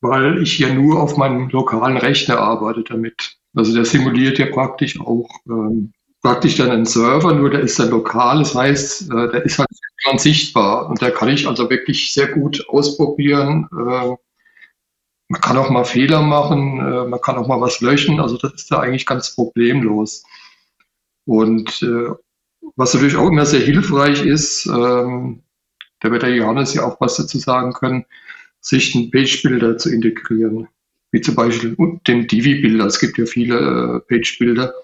weil ich ja nur auf meinem lokalen Rechner arbeite damit. Also der simuliert ja praktisch auch ähm, praktisch dann einen Server, nur der ist dann lokal, das heißt, äh, der ist halt sichtbar und da kann ich also wirklich sehr gut ausprobieren. Äh, man kann auch mal Fehler machen, äh, man kann auch mal was löschen, also das ist da eigentlich ganz problemlos. Und äh, was natürlich auch immer sehr hilfreich ist, ähm, da wird der Johannes ja auch was dazu sagen können, sich einen Page-Builder zu integrieren, wie zum Beispiel den Divi-Bilder. Es gibt ja viele äh, Page-Bilder,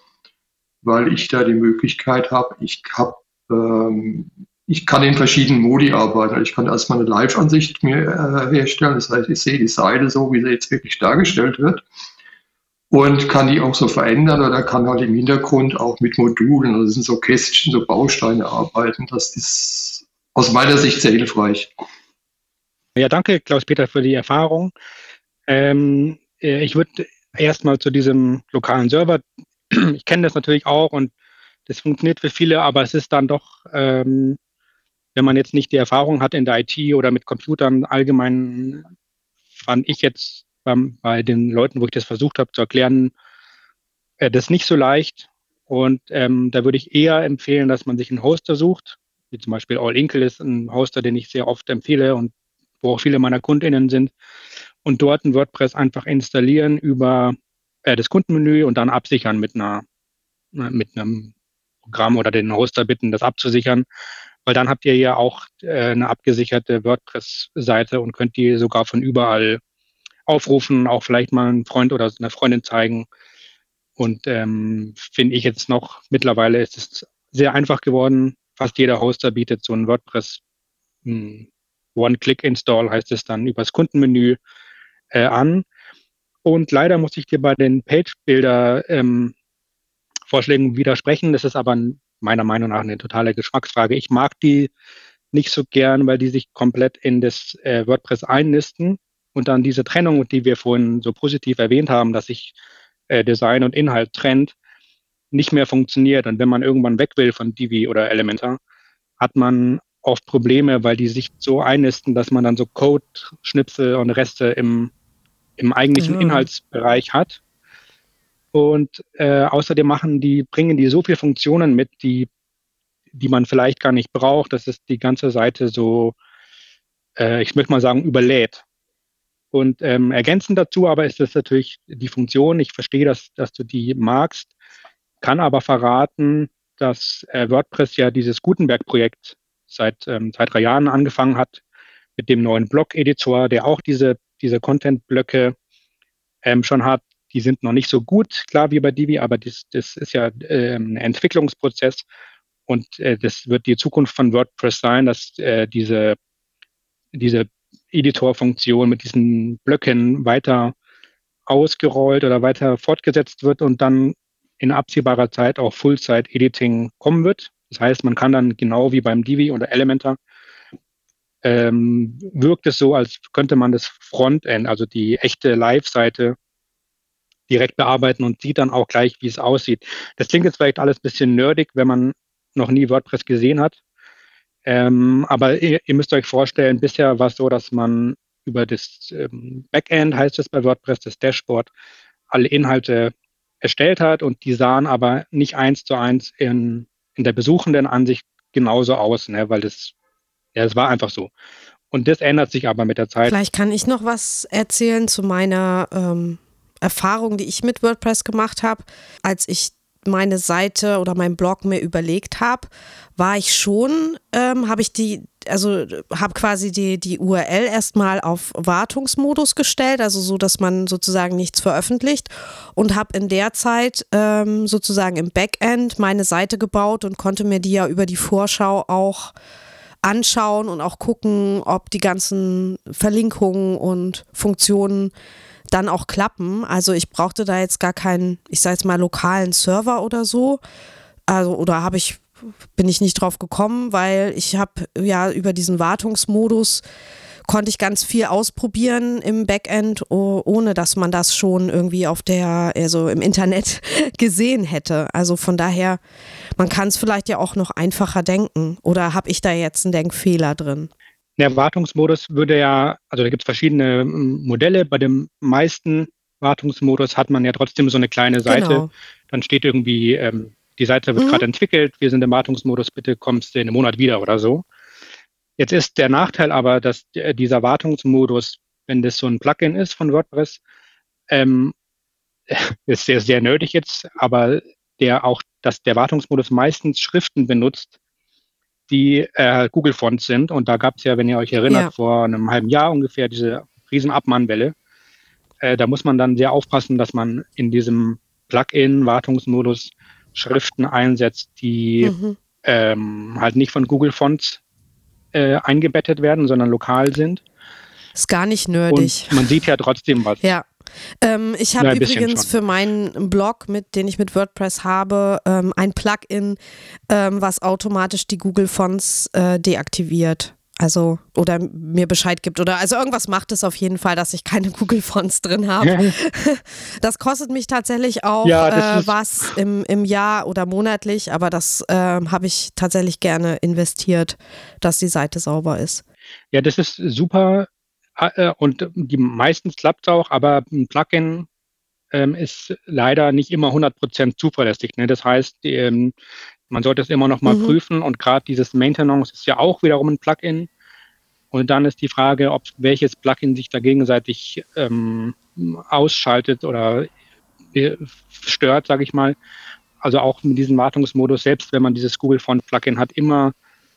weil ich da die Möglichkeit habe, ich habe ähm, ich kann in verschiedenen Modi arbeiten. Ich kann erstmal eine Live-Ansicht mir äh, herstellen. Das heißt, ich sehe die Seite so, wie sie jetzt wirklich dargestellt wird und kann die auch so verändern oder kann halt im Hintergrund auch mit Modulen, also sind so Kästchen, so Bausteine arbeiten. Das ist aus meiner Sicht sehr hilfreich. Ja, danke, Klaus-Peter, für die Erfahrung. Ähm, äh, ich würde erstmal zu diesem lokalen Server, ich kenne das natürlich auch und das funktioniert für viele, aber es ist dann doch, ähm, wenn man jetzt nicht die Erfahrung hat in der IT oder mit Computern allgemein, fand ich jetzt beim, bei den Leuten, wo ich das versucht habe zu erklären, äh, das nicht so leicht. Und ähm, da würde ich eher empfehlen, dass man sich einen Hoster sucht, wie zum Beispiel All Inkle ist ein Hoster, den ich sehr oft empfehle und wo auch viele meiner KundInnen sind. Und dort ein WordPress einfach installieren über äh, das Kundenmenü und dann absichern mit einer mit einem Programm oder den Hoster bitten, das abzusichern, weil dann habt ihr ja auch äh, eine abgesicherte WordPress-Seite und könnt die sogar von überall aufrufen, auch vielleicht mal einen Freund oder eine Freundin zeigen. Und ähm, finde ich jetzt noch, mittlerweile ist es sehr einfach geworden. Fast jeder Hoster bietet so ein WordPress hm, One-Click-Install, heißt es dann, übers Kundenmenü äh, an. Und leider muss ich dir bei den Page-Bilder ähm, Vorschlägen widersprechen. Das ist aber meiner Meinung nach eine totale Geschmacksfrage. Ich mag die nicht so gern, weil die sich komplett in das äh, WordPress einnisten und dann diese Trennung, die wir vorhin so positiv erwähnt haben, dass sich äh, Design und Inhalt trennt, nicht mehr funktioniert. Und wenn man irgendwann weg will von Divi oder Elementor, hat man oft Probleme, weil die sich so einnisten, dass man dann so Code-Schnipsel und Reste im, im eigentlichen Ja. Inhaltsbereich hat. Und äh, außerdem machen die, bringen die so viele Funktionen mit, die, die man vielleicht gar nicht braucht, dass es die ganze Seite so, äh, ich möchte mal sagen, überlädt. Und ähm, ergänzend dazu aber ist es natürlich die Funktion, ich verstehe, dass, dass du die magst, kann aber verraten, dass äh, WordPress ja dieses Gutenberg-Projekt seit, ähm, seit drei Jahren angefangen hat mit dem neuen Blog-Editor, der auch diese, diese Content-Blöcke ähm, schon hat. Die sind noch nicht so gut, klar wie bei Divi, aber das, das ist ja ähm, ein Entwicklungsprozess und äh, das wird die Zukunft von WordPress sein, dass äh, diese, diese Editor-Funktion mit diesen Blöcken weiter ausgerollt oder weiter fortgesetzt wird und dann in absehbarer Zeit auch Full-Site-Editing kommen wird. Das heißt, man kann dann genau wie beim Divi oder Elementor ähm, wirkt es so, als könnte man das Frontend, also die echte Live-Seite, direkt bearbeiten und sieht dann auch gleich, wie es aussieht. Das klingt jetzt vielleicht alles ein bisschen nerdig, wenn man noch nie WordPress gesehen hat. Ähm, aber ihr, ihr müsst euch vorstellen, bisher war es so, dass man über das ähm, Backend, heißt es bei WordPress, das Dashboard, alle Inhalte erstellt hat und die sahen aber nicht eins zu eins in, in der besuchenden Ansicht genauso aus, ne, weil das, ja, es war einfach so. Und das ändert sich aber mit der Zeit. Vielleicht kann ich noch was erzählen zu meiner ähm, Erfahrung, die ich mit WordPress gemacht habe. Als ich meine Seite oder meinen Blog mir überlegt habe, war ich schon, ähm, habe ich die, also habe quasi die, die URL erstmal auf Wartungsmodus gestellt, also so, dass man sozusagen nichts veröffentlicht und habe in der Zeit ähm, sozusagen im Backend meine Seite gebaut und konnte mir die ja über die Vorschau auch anschauen und auch gucken, ob die ganzen Verlinkungen und Funktionen dann auch klappen. Also ich brauchte da jetzt gar keinen, ich sage jetzt mal, lokalen Server oder so. Also, oder habe ich, bin ich nicht drauf gekommen, weil ich habe ja über diesen Wartungsmodus konnte ich ganz viel ausprobieren im Backend, ohne dass man das schon irgendwie auf der, also im Internet <laughs> gesehen hätte. Also von daher, man kann es vielleicht ja auch noch einfacher denken. Oder habe ich da jetzt einen Denkfehler drin? Der Wartungsmodus würde ja, also da gibt es verschiedene Modelle. Bei dem meisten Wartungsmodus hat man ja trotzdem so eine kleine Seite. Genau. Dann steht irgendwie, ähm, die Seite wird mhm. gerade entwickelt, wir sind im Wartungsmodus, bitte kommst du in einem Monat wieder oder so. Jetzt ist der Nachteil aber, dass dieser Wartungsmodus, wenn das so ein Plugin ist von WordPress, ähm, <laughs> ist sehr, sehr nötig jetzt, aber der auch, dass der Wartungsmodus meistens Schriften benutzt, die äh, Google Fonts sind. Und da gab es ja, wenn ihr euch erinnert, ja. vor einem halben Jahr ungefähr diese riesen Abmahnwelle. Äh, da muss man dann sehr aufpassen, dass man in diesem Plugin-Wartungsmodus Schriften einsetzt, die mhm. ähm, halt nicht von Google Fonts äh, eingebettet werden, sondern lokal sind. Ist gar nicht nerdig. Und man sieht ja trotzdem was. Ja. Ähm, ich habe übrigens für meinen Blog, mit, den ich mit WordPress habe, ähm, ein Plugin, ähm, was automatisch die Google Fonts äh, deaktiviert. Also, oder mir Bescheid gibt. Oder also irgendwas macht es auf jeden Fall, dass ich keine <laughs> Google Fonts drin habe. <laughs> das kostet mich tatsächlich auch ja, äh, was im, im Jahr oder monatlich, aber das äh, habe ich tatsächlich gerne investiert, dass die Seite sauber ist. Ja, das ist super und die meistens klappt es auch, aber ein Plugin ähm, ist leider nicht immer 100% zuverlässig. Ne? Das heißt, ähm, man sollte es immer noch mal mhm. prüfen und gerade dieses Maintenance ist ja auch wiederum ein Plugin. Und dann ist die Frage, ob welches Plugin sich da gegenseitig ähm, ausschaltet oder äh, stört, sage ich mal. Also auch mit diesem Wartungsmodus, selbst wenn man dieses Google Font Plugin hat, immer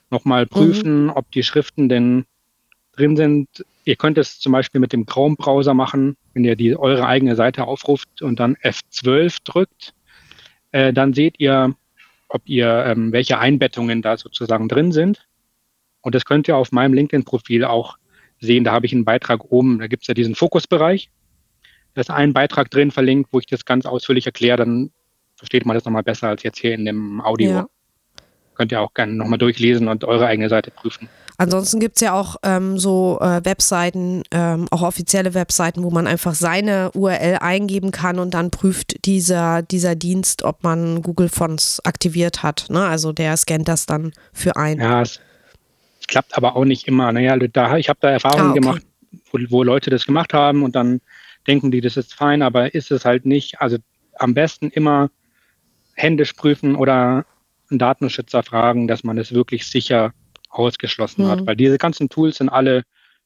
nochmal prüfen, mhm. ob die Schriften denn drin sind. Ihr könnt es zum Beispiel mit dem Chrome-Browser machen, wenn ihr die eure eigene Seite aufruft und dann F12 drückt, äh, dann seht ihr, ob ihr ähm, welche Einbettungen da sozusagen drin sind. Und das könnt ihr auf meinem LinkedIn-Profil auch sehen. Da habe ich einen Beitrag oben, da gibt es ja diesen Fokusbereich. Da ist ein Beitrag drin verlinkt, wo ich das ganz ausführlich erkläre. Dann versteht man das nochmal besser als jetzt hier in dem Audio. Ja. Könnt ihr auch gerne nochmal durchlesen und eure eigene Seite prüfen. Ansonsten gibt es ja auch ähm, so äh, Webseiten, ähm, auch offizielle Webseiten, wo man einfach seine URL eingeben kann und dann prüft dieser, dieser Dienst, ob man Google Fonts aktiviert hat. Ne? Also der scannt das dann für ein. Ja, es, es klappt aber auch nicht immer. Naja, da, ich habe da Erfahrungen ah, okay. gemacht, wo, wo Leute das gemacht haben und dann denken die, das ist fein, aber ist es halt nicht. Also am besten immer händisch prüfen oder einen Datenschützer fragen, dass man es wirklich sicher ausgeschlossen mhm. hat, weil diese ganzen Tools sind alle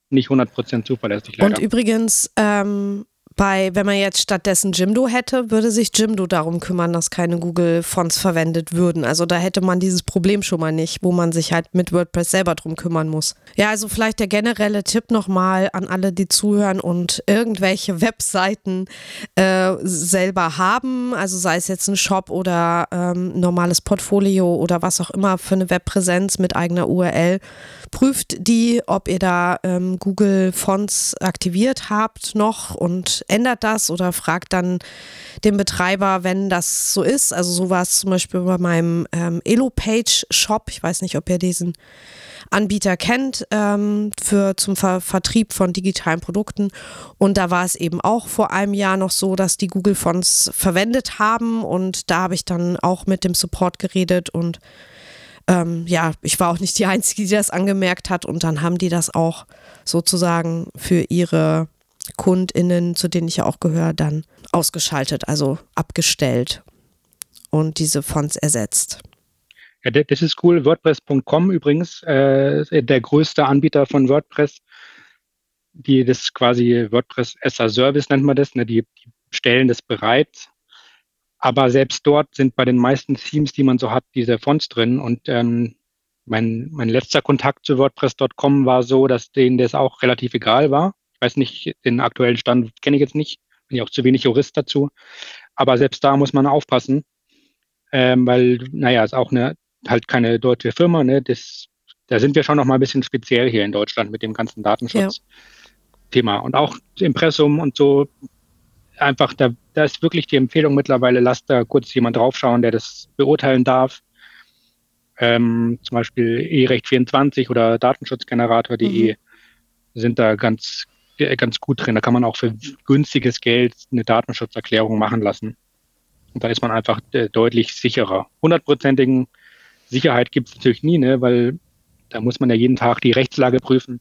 nicht 100% zuverlässig. Leider. Und übrigens, ähm, bei, wenn man jetzt stattdessen Jimdo hätte, würde sich Jimdo darum kümmern, dass keine Google-Fonts verwendet würden. Also da hätte man dieses Problem schon mal nicht, wo man sich halt mit WordPress selber drum kümmern muss. Ja, also vielleicht der generelle Tipp nochmal an alle, die zuhören und irgendwelche <laughs> Webseiten äh, selber haben, also sei es jetzt ein Shop oder ähm, normales Portfolio oder was auch immer für eine Webpräsenz mit eigener URL. Prüft die, ob ihr da ähm, Google Fonts aktiviert habt noch und ändert das oder fragt dann den Betreiber, wenn das so ist. Also so war es zum Beispiel bei meinem ähm, Elopage Shop. Ich weiß nicht, ob ihr diesen Anbieter kennt ähm, für zum Ver Vertrieb von digitalen Produkten. Und da war es eben auch vor einem Jahr noch so, dass die Google Fonts verwendet haben. Und da habe ich dann auch mit dem Support geredet und ähm, ja, ich war auch nicht die Einzige, die das angemerkt hat. Und dann haben die das auch sozusagen für ihre KundInnen, zu denen ich ja auch gehöre, dann ausgeschaltet, also abgestellt und diese Fonts ersetzt. Ja, das ist cool. WordPress.com übrigens, äh, der größte Anbieter von WordPress. Die das quasi WordPress as a Service nennt man das. Ne? Die, die stellen das bereit. Aber selbst dort sind bei den meisten Themes, die man so hat, diese Fonts drin. Und ähm, mein, mein letzter Kontakt zu WordPress.com war so, dass denen das auch relativ egal war. Ich weiß nicht, den aktuellen Stand kenne ich jetzt nicht. Bin ja auch zu wenig Jurist dazu. Aber selbst da muss man aufpassen, ähm, weil, naja, ist auch eine halt keine deutsche Firma. Ne? Das, da sind wir schon noch mal ein bisschen speziell hier in Deutschland mit dem ganzen Datenschutzthema. Ja. Und auch Impressum und so. Einfach, da, da ist wirklich die Empfehlung mittlerweile, lasst da kurz jemand draufschauen, der das beurteilen darf. Ähm, zum Beispiel E-Recht24 oder Datenschutzgenerator.de mhm. sind da ganz, ganz gut drin. Da kann man auch für günstiges Geld eine Datenschutzerklärung machen lassen. Und da ist man einfach äh, deutlich sicherer. Hundertprozentigen Sicherheit gibt es natürlich nie, ne, weil da muss man ja jeden Tag die Rechtslage prüfen.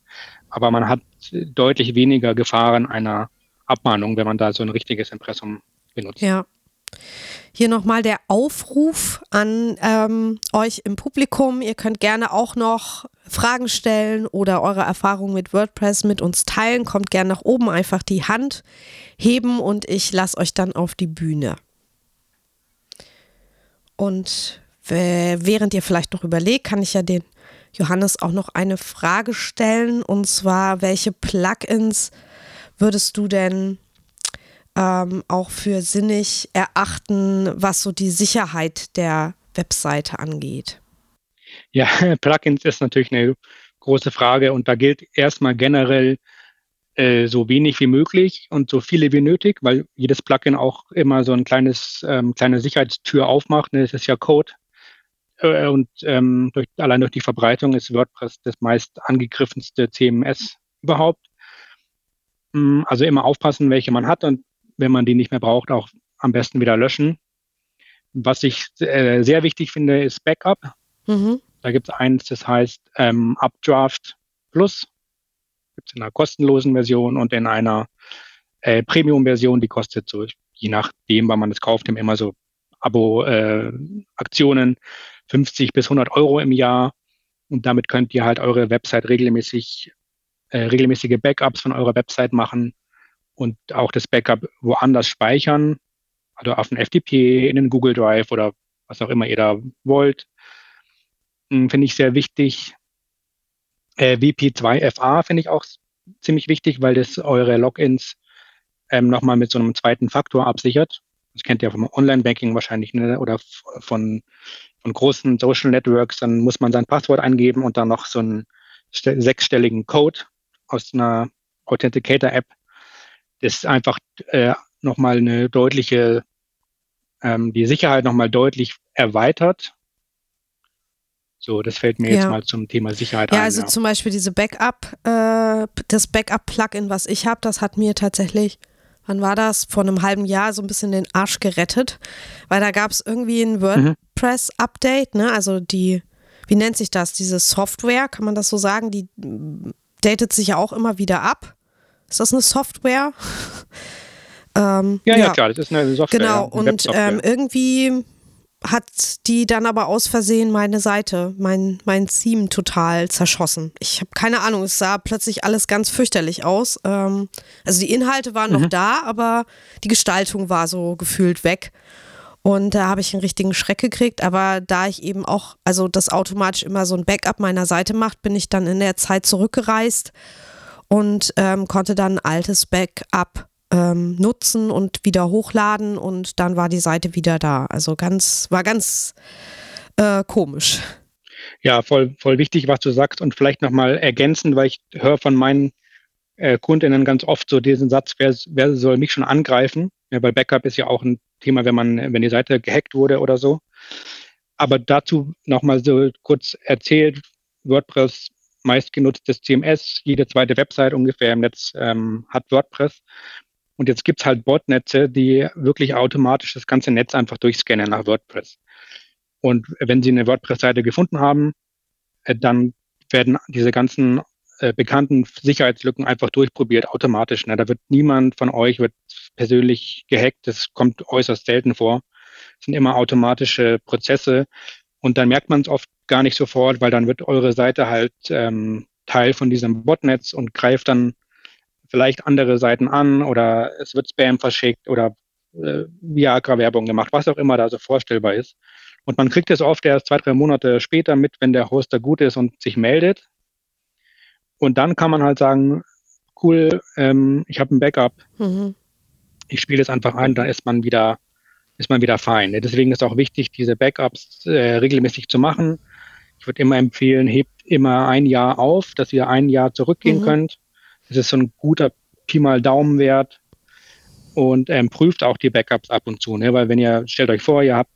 Aber man hat deutlich weniger Gefahren einer Abmahnung, wenn man da so ein richtiges Impressum benutzt. Ja. Hier nochmal der Aufruf an ähm, euch im Publikum. Ihr könnt gerne auch noch Fragen stellen oder eure Erfahrungen mit WordPress mit uns teilen. Kommt gerne nach oben, einfach die Hand heben und ich lasse euch dann auf die Bühne. Und während ihr vielleicht noch überlegt, kann ich ja den Johannes auch noch eine Frage stellen. Und zwar, welche Plugins würdest du denn ähm, auch für sinnig erachten, was so die Sicherheit der Webseite angeht? Ja, <laughs> Plugins ist natürlich eine große Frage und da gilt erstmal generell äh, so wenig wie möglich und so viele wie nötig, weil jedes Plugin auch immer so ein kleines, ähm, kleine Sicherheitstür aufmacht. Ne? Das ist ja Code, äh, und ähm, durch, allein durch die Verbreitung ist WordPress das meist angegriffenste CMS überhaupt. Mm, also immer aufpassen, welche man hat und wenn man die nicht mehr braucht, auch am besten wieder löschen. Was ich äh, sehr wichtig finde, ist Backup. Mhm. Da gibt es eins, das heißt ähm, Updraft Plus. Gibt es in einer kostenlosen Version und in einer äh, Premium-Version, die kostet so, je nachdem, wann man es kauft, immer so Abo-Aktionen. Äh, 50 bis 100 Euro im Jahr. Und damit könnt ihr halt eure Website regelmäßig, äh, regelmäßige Backups von eurer Website machen und auch das Backup woanders speichern, also auf den FTP, in den Google Drive oder was auch immer ihr da wollt. Hm, finde ich sehr wichtig. Äh, VP2FA finde ich auch ziemlich wichtig, weil das eure Logins ähm, nochmal mit so einem zweiten Faktor absichert. Das kennt ihr vom Online-Banking wahrscheinlich ne? oder von von großen Social Networks, dann muss man sein Passwort eingeben und dann noch so einen sechsstelligen Code aus einer Authenticator-App. Das ist einfach äh, nochmal eine deutliche, ähm, die Sicherheit nochmal deutlich erweitert. So, das fällt mir ja. jetzt mal zum Thema Sicherheit ja, ein. Also ja, also zum Beispiel diese Backup, äh, das Backup-Plugin, was ich habe, das hat mir tatsächlich wann war das, vor einem halben Jahr so ein bisschen den Arsch gerettet, weil da gab es irgendwie ein WordPress-Update, ne? Also die, wie nennt sich das? Diese Software, kann man das so sagen? Die datet sich ja auch immer wieder ab. Ist das eine Software? <laughs> ähm, ja, ja, ja, klar, das ist eine Software. Genau, und ähm, irgendwie hat die dann aber aus Versehen meine Seite, mein, mein Theme total zerschossen. Ich habe keine Ahnung, es sah plötzlich alles ganz fürchterlich aus. Ähm, also die Inhalte waren mhm. noch da, aber die Gestaltung war so gefühlt weg. Und da habe ich einen richtigen Schreck gekriegt. Aber da ich eben auch, also das automatisch immer so ein Backup meiner Seite macht, bin ich dann in der Zeit zurückgereist und ähm, konnte dann ein altes Backup ähm, nutzen und wieder hochladen und dann war die Seite wieder da. Also ganz, war ganz äh, komisch. Ja, voll, voll wichtig, was du sagst und vielleicht nochmal ergänzen, weil ich höre von meinen äh, Kundinnen ganz oft so diesen Satz, wer, wer soll mich schon angreifen? Ja, weil Backup ist ja auch ein Thema, wenn man, wenn die Seite gehackt wurde oder so. Aber dazu nochmal so kurz erzählt, WordPress meistgenutztes CMS, jede zweite Website ungefähr im Netz ähm, hat WordPress. Und jetzt gibt's halt Botnetze, die wirklich automatisch das ganze Netz einfach durchscannen nach WordPress. Und wenn Sie eine WordPress-Seite gefunden haben, äh, dann werden diese ganzen äh, bekannten Sicherheitslücken einfach durchprobiert, automatisch. Ne? Da wird niemand von euch wird persönlich gehackt. Das kommt äußerst selten vor. Das sind immer automatische Prozesse. Und dann merkt man es oft gar nicht sofort, weil dann wird eure Seite halt ähm, Teil von diesem Botnetz und greift dann vielleicht andere Seiten an oder es wird Spam verschickt oder äh, Viagra-Werbung gemacht, was auch immer da so vorstellbar ist. Und man kriegt es oft erst zwei, drei Monate später mit, wenn der Hoster gut ist und sich meldet. Und dann kann man halt sagen, cool, ähm, ich habe ein Backup. Mhm. Ich spiele es einfach ein, dann ist man wieder, ist man wieder fein. Deswegen ist auch wichtig, diese Backups äh, regelmäßig zu machen. Ich würde immer empfehlen, hebt immer ein Jahr auf, dass ihr ein Jahr zurückgehen mhm. könnt. Das ist so ein guter Pi mal Daumenwert und ähm, prüft auch die Backups ab und zu, ne? weil wenn ihr, stellt euch vor, ihr habt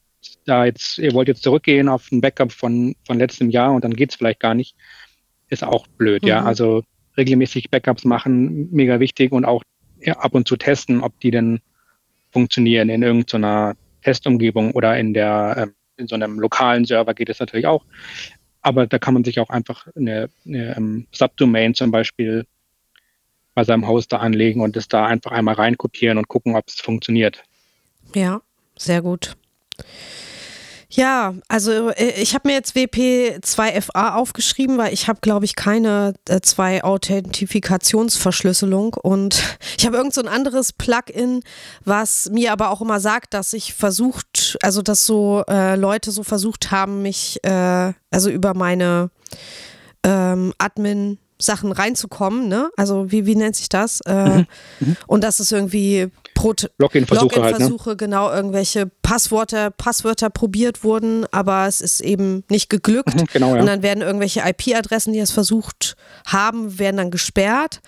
da jetzt, ihr wollt jetzt zurückgehen auf ein Backup von, von letztem Jahr und dann geht es vielleicht gar nicht, ist auch blöd, mhm. ja. Also regelmäßig Backups machen, mega wichtig und auch ja, ab und zu testen, ob die denn funktionieren in irgendeiner Testumgebung oder in der ähm, in so einem lokalen Server geht es natürlich auch. Aber da kann man sich auch einfach eine, eine ähm, Subdomain zum Beispiel bei seinem Hoster anlegen und es da einfach einmal reinkopieren und gucken, ob es funktioniert. Ja, sehr gut. Ja, also äh, ich habe mir jetzt WP2FA aufgeschrieben, weil ich habe, glaube ich, keine äh, zwei Authentifikationsverschlüsselung und <laughs> ich habe irgend so ein anderes Plugin, was mir aber auch immer sagt, dass ich versucht, also dass so äh, Leute so versucht haben, mich äh, also über meine ähm, Admin Sachen reinzukommen, ne? Also wie, wie nennt sich das? Äh, mhm. mhm. Und das ist irgendwie Login-Versuche, Login halt, ne? genau, irgendwelche Passwörter, Passwörter probiert wurden, aber es ist eben nicht geglückt. Mhm, genau, ja. Und dann werden irgendwelche IP-Adressen, die es versucht haben, werden dann gesperrt.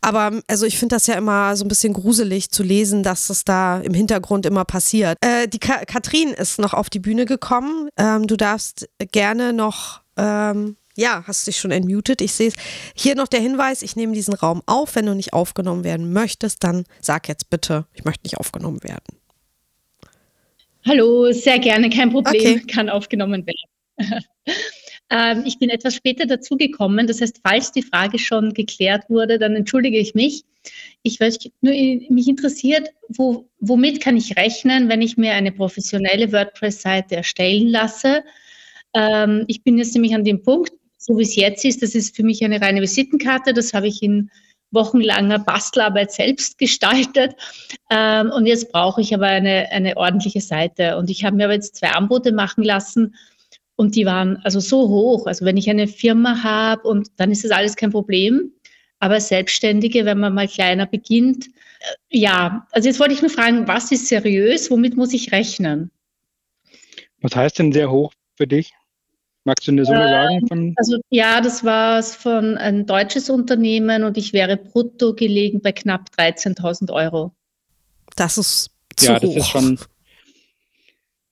Aber also ich finde das ja immer so ein bisschen gruselig zu lesen, dass das da im Hintergrund immer passiert. Äh, die Ka Katrin ist noch auf die Bühne gekommen. Ähm, du darfst gerne noch ähm, ja, hast dich schon entmutet. Ich sehe es. Hier noch der Hinweis, ich nehme diesen Raum auf. Wenn du nicht aufgenommen werden möchtest, dann sag jetzt bitte, ich möchte nicht aufgenommen werden. Hallo, sehr gerne, kein Problem, okay. kann aufgenommen werden. <laughs> ähm, ich bin etwas später dazugekommen. Das heißt, falls die Frage schon geklärt wurde, dann entschuldige ich mich. Ich weiß nur, mich interessiert, wo, womit kann ich rechnen, wenn ich mir eine professionelle WordPress-Seite erstellen lasse? Ähm, ich bin jetzt nämlich an dem Punkt, so wie es jetzt ist, das ist für mich eine reine Visitenkarte. Das habe ich in wochenlanger Bastelarbeit selbst <laughs> gestaltet. Ähm, und jetzt brauche ich aber eine, eine ordentliche Seite. Und ich habe mir aber jetzt zwei Angebote machen lassen. Und die waren also so hoch. Also wenn ich eine Firma habe und dann ist das alles kein Problem. Aber Selbstständige, wenn man mal kleiner beginnt, äh, ja, also jetzt wollte ich nur fragen, was ist seriös? Womit muss ich rechnen? Was heißt denn sehr hoch für dich? Magst du eine Summe äh, sagen? Von also ja, das war von ein deutsches Unternehmen und ich wäre brutto gelegen bei knapp 13.000 Euro. Das ist zu ja, hoch. das ist schon.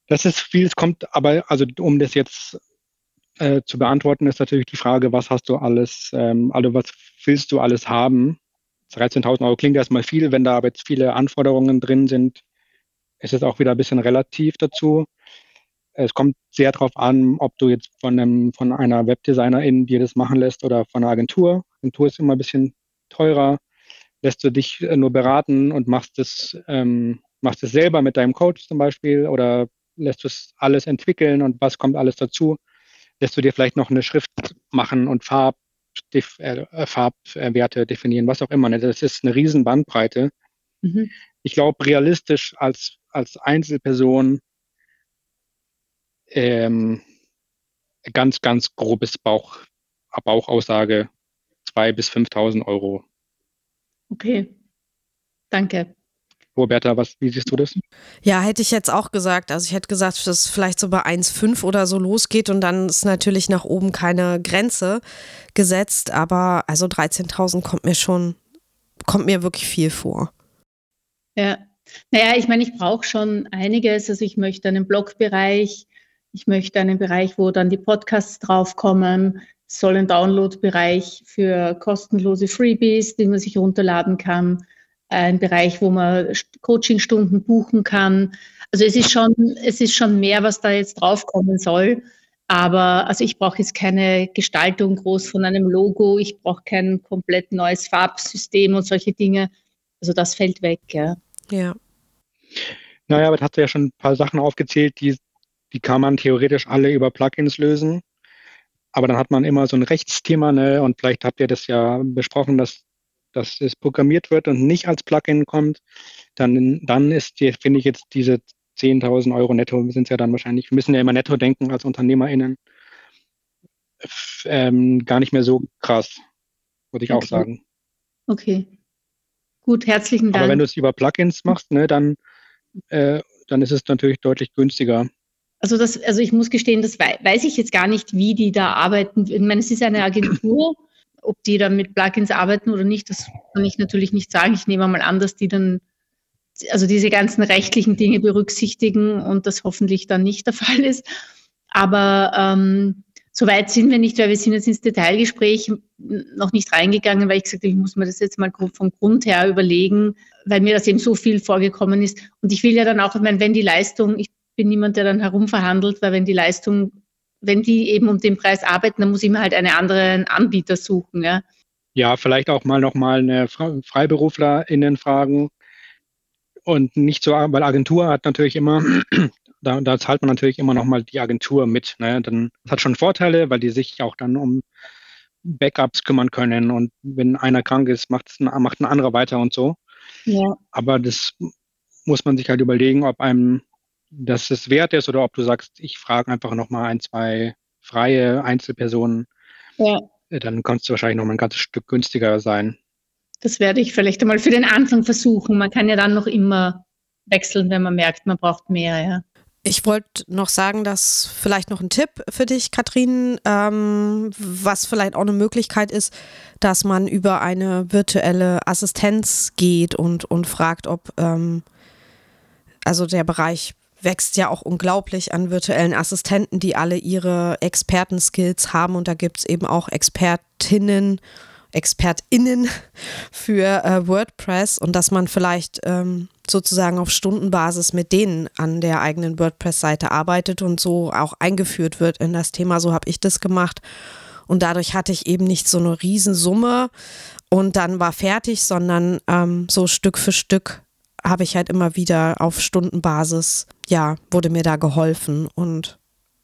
Das ist viel. Es kommt aber, also um das jetzt äh, zu beantworten, ist natürlich die Frage, was hast du alles, ähm, also was willst du alles haben? 13.000 Euro klingt erstmal viel, wenn da aber jetzt viele Anforderungen drin sind, ist es auch wieder ein bisschen relativ dazu. Es kommt sehr darauf an, ob du jetzt von, einem, von einer Webdesignerin dir das machen lässt oder von einer Agentur. Agentur ist immer ein bisschen teurer. Lässt du dich äh, nur beraten und machst es, ähm, machst es selber mit deinem Coach zum Beispiel oder lässt du es alles entwickeln und was kommt alles dazu? Lässt du dir vielleicht noch eine Schrift machen und Farb, äh, Farbwerte definieren, was auch immer. Ne? Das ist eine riesen Bandbreite. Mhm. Ich glaube, realistisch als, als Einzelperson ähm, ganz, ganz grobes Bauch, Bauchaussage, 2.000 bis 5.000 Euro. Okay, danke. Roberta, was, wie siehst du das? Ja, hätte ich jetzt auch gesagt. Also ich hätte gesagt, dass es vielleicht so bei 1,5 oder so losgeht und dann ist natürlich nach oben keine Grenze gesetzt. Aber also 13.000 kommt mir schon, kommt mir wirklich viel vor. Ja, naja, ich meine, ich brauche schon einiges. Also ich möchte einen Blogbereich, ich möchte einen Bereich, wo dann die Podcasts draufkommen. Es soll ein Download-Bereich für kostenlose Freebies, die man sich runterladen kann. Ein Bereich, wo man Coachingstunden buchen kann. Also es ist schon, es ist schon mehr, was da jetzt draufkommen soll. Aber also ich brauche jetzt keine Gestaltung groß von einem Logo. Ich brauche kein komplett neues Farbsystem und solche Dinge. Also das fällt weg. Ja. ja. Naja, aber da hast du ja schon ein paar Sachen aufgezählt, die Die kann man theoretisch alle über Plugins lösen. Aber dann hat man immer so ein Rechtsthema, ne? Und vielleicht habt ihr das ja besprochen, dass, dass es programmiert wird und nicht als Plugin kommt. Dann, dann ist, finde ich jetzt diese 10.000 Euro netto sind es ja dann wahrscheinlich, wir müssen ja immer netto denken als UnternehmerInnen, ähm, gar nicht mehr so krass, würde ich okay. auch sagen. Okay. Gut, herzlichen Dank. Aber wenn du es über Plugins machst, ne, dann, äh, dann ist es natürlich deutlich günstiger. Also das, also ich muss gestehen, das weiß ich jetzt gar nicht, wie die da arbeiten. Ich meine, es ist eine Agentur. Ob die da mit Plugins arbeiten oder nicht, das kann ich natürlich nicht sagen. Ich nehme mal an, dass die dann also diese ganzen rechtlichen Dinge berücksichtigen und das hoffentlich dann nicht der <laughs> Fall ist. Aber ähm, so sind wir nicht, weil wir sind jetzt ins Detailgespräch noch nicht reingegangen, weil ich gesagt habe, ich muss mir das jetzt mal vom Grund her überlegen, weil mir das eben so viel vorgekommen ist. Und ich will ja dann auch, ich meine, wenn die Leistung, ich bin niemand, der dann herumverhandelt, weil wenn die Leistung, wenn die eben um den Preis arbeiten, dann muss ich mir halt einen anderen Anbieter suchen. Ja, ja vielleicht auch mal nochmal eine FreiberuflerInnen fragen, und nicht so, weil Agentur hat natürlich immer, <clears throat> da, da zahlt man natürlich immer nochmal die Agentur mit. Ne? Dann das hat schon Vorteile, weil die sich auch dann um Backups kümmern können und wenn einer krank ist, macht macht ein anderer weiter und so. Ja. Aber das muss man sich halt überlegen, ob einem das es wert ist oder ob du sagst, ich frage einfach nochmal ein, zwei freie Einzelpersonen. Ja. Dann kannst du wahrscheinlich noch mal ein ganzes Stück günstiger sein. Das werde ich vielleicht einmal für den Anfang versuchen. Man kann ja dann noch immer wechseln, wenn man merkt, man braucht mehr. Ja. Ich wollte noch sagen, dass vielleicht noch ein Tipp für dich, Katrin, ähm, was vielleicht auch eine Möglichkeit ist, dass man über eine virtuelle Assistenz geht und, und fragt, ob, ähm, also der Bereich wächst ja auch unglaublich an virtuellen Assistenten, die alle ihre Expertenskills haben und da gibt es eben auch Expertinnen ExpertInnen <laughs> für äh, WordPress und dass man vielleicht ähm, sozusagen auf Stundenbasis mit denen an der eigenen WordPress-Seite arbeitet und so auch eingeführt wird in das Thema. So habe ich das gemacht. Und dadurch hatte ich eben nicht so eine Riesensumme und dann war fertig, sondern ähm, so Stück für Stück habe ich halt immer wieder auf Stundenbasis, ja, wurde mir da geholfen und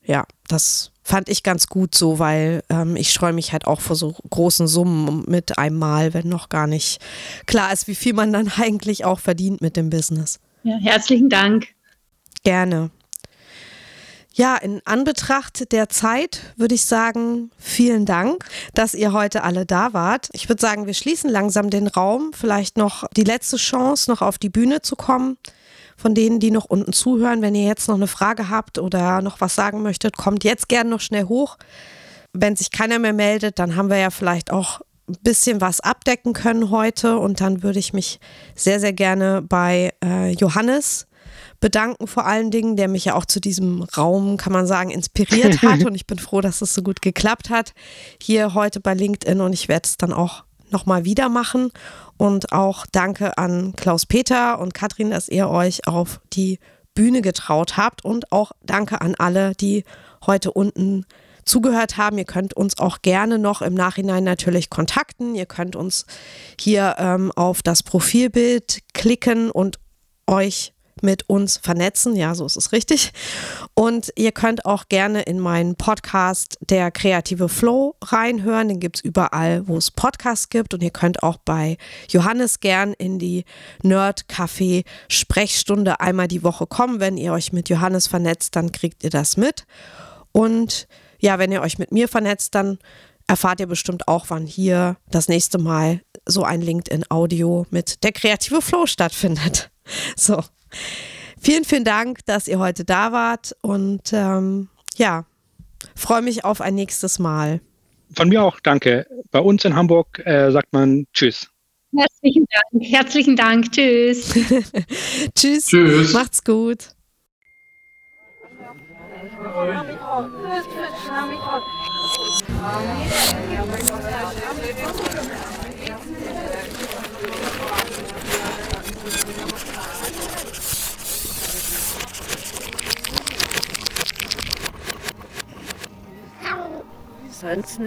ja, das fand ich ganz gut so, weil ähm, ich streue mich halt auch vor so großen Summen mit einem Mal, wenn noch gar nicht klar ist, wie viel man dann <laughs> eigentlich auch verdient mit dem Business. Ja, herzlichen Dank. Gerne. Ja, in Anbetracht der Zeit würde ich sagen, vielen Dank, dass ihr heute alle da wart. Ich würde sagen, wir schließen langsam den Raum. Vielleicht noch die letzte Chance, noch auf die Bühne zu kommen von denen, die noch unten zuhören. Wenn ihr jetzt noch eine Frage habt oder noch was sagen möchtet, kommt jetzt gerne noch schnell hoch. Wenn sich keiner mehr meldet, dann haben wir ja vielleicht auch ein bisschen was abdecken können heute und dann würde ich mich sehr, sehr gerne bei äh, Johannes bedanken vor allen Dingen, der mich ja auch zu diesem Raum, kann man sagen, inspiriert hat <laughs> und ich bin froh, dass es so gut geklappt hat hier heute bei LinkedIn und ich werde es dann auch nochmal wieder machen. Und auch danke an Klaus-Peter und Katrin, dass ihr euch auf die Bühne getraut habt. Und auch danke an alle, die heute unten zugehört haben. Ihr könnt uns auch gerne noch im Nachhinein natürlich kontakten. Ihr könnt uns hier ähm, auf das Profilbild klicken und euch mit uns vernetzen. Ja, so ist es richtig. Und ihr könnt auch gerne in meinen Podcast Der kreative Flow reinhören. Den gibt es überall, wo es Podcasts gibt. Und ihr könnt auch bei Johannes gern in die Nerd Café Sprechstunde einmal die Woche kommen. Wenn ihr euch mit Johannes vernetzt, dann kriegt ihr das mit. Und ja, wenn ihr euch mit mir vernetzt, dann erfahrt ihr bestimmt auch, wann hier das nächste Mal so ein LinkedIn-Audio mit der kreative Flow stattfindet. <laughs> So, Vielen, vielen Dank, dass ihr heute da wart und ähm, ja, freue mich auf ein nächstes Mal. Von mir auch danke. Bei uns in Hamburg äh, sagt man Tschüss. Herzlichen Dank. Herzlichen Dank. Tschüss. <laughs> Tschüss. Tschüss. Macht's gut. Sonst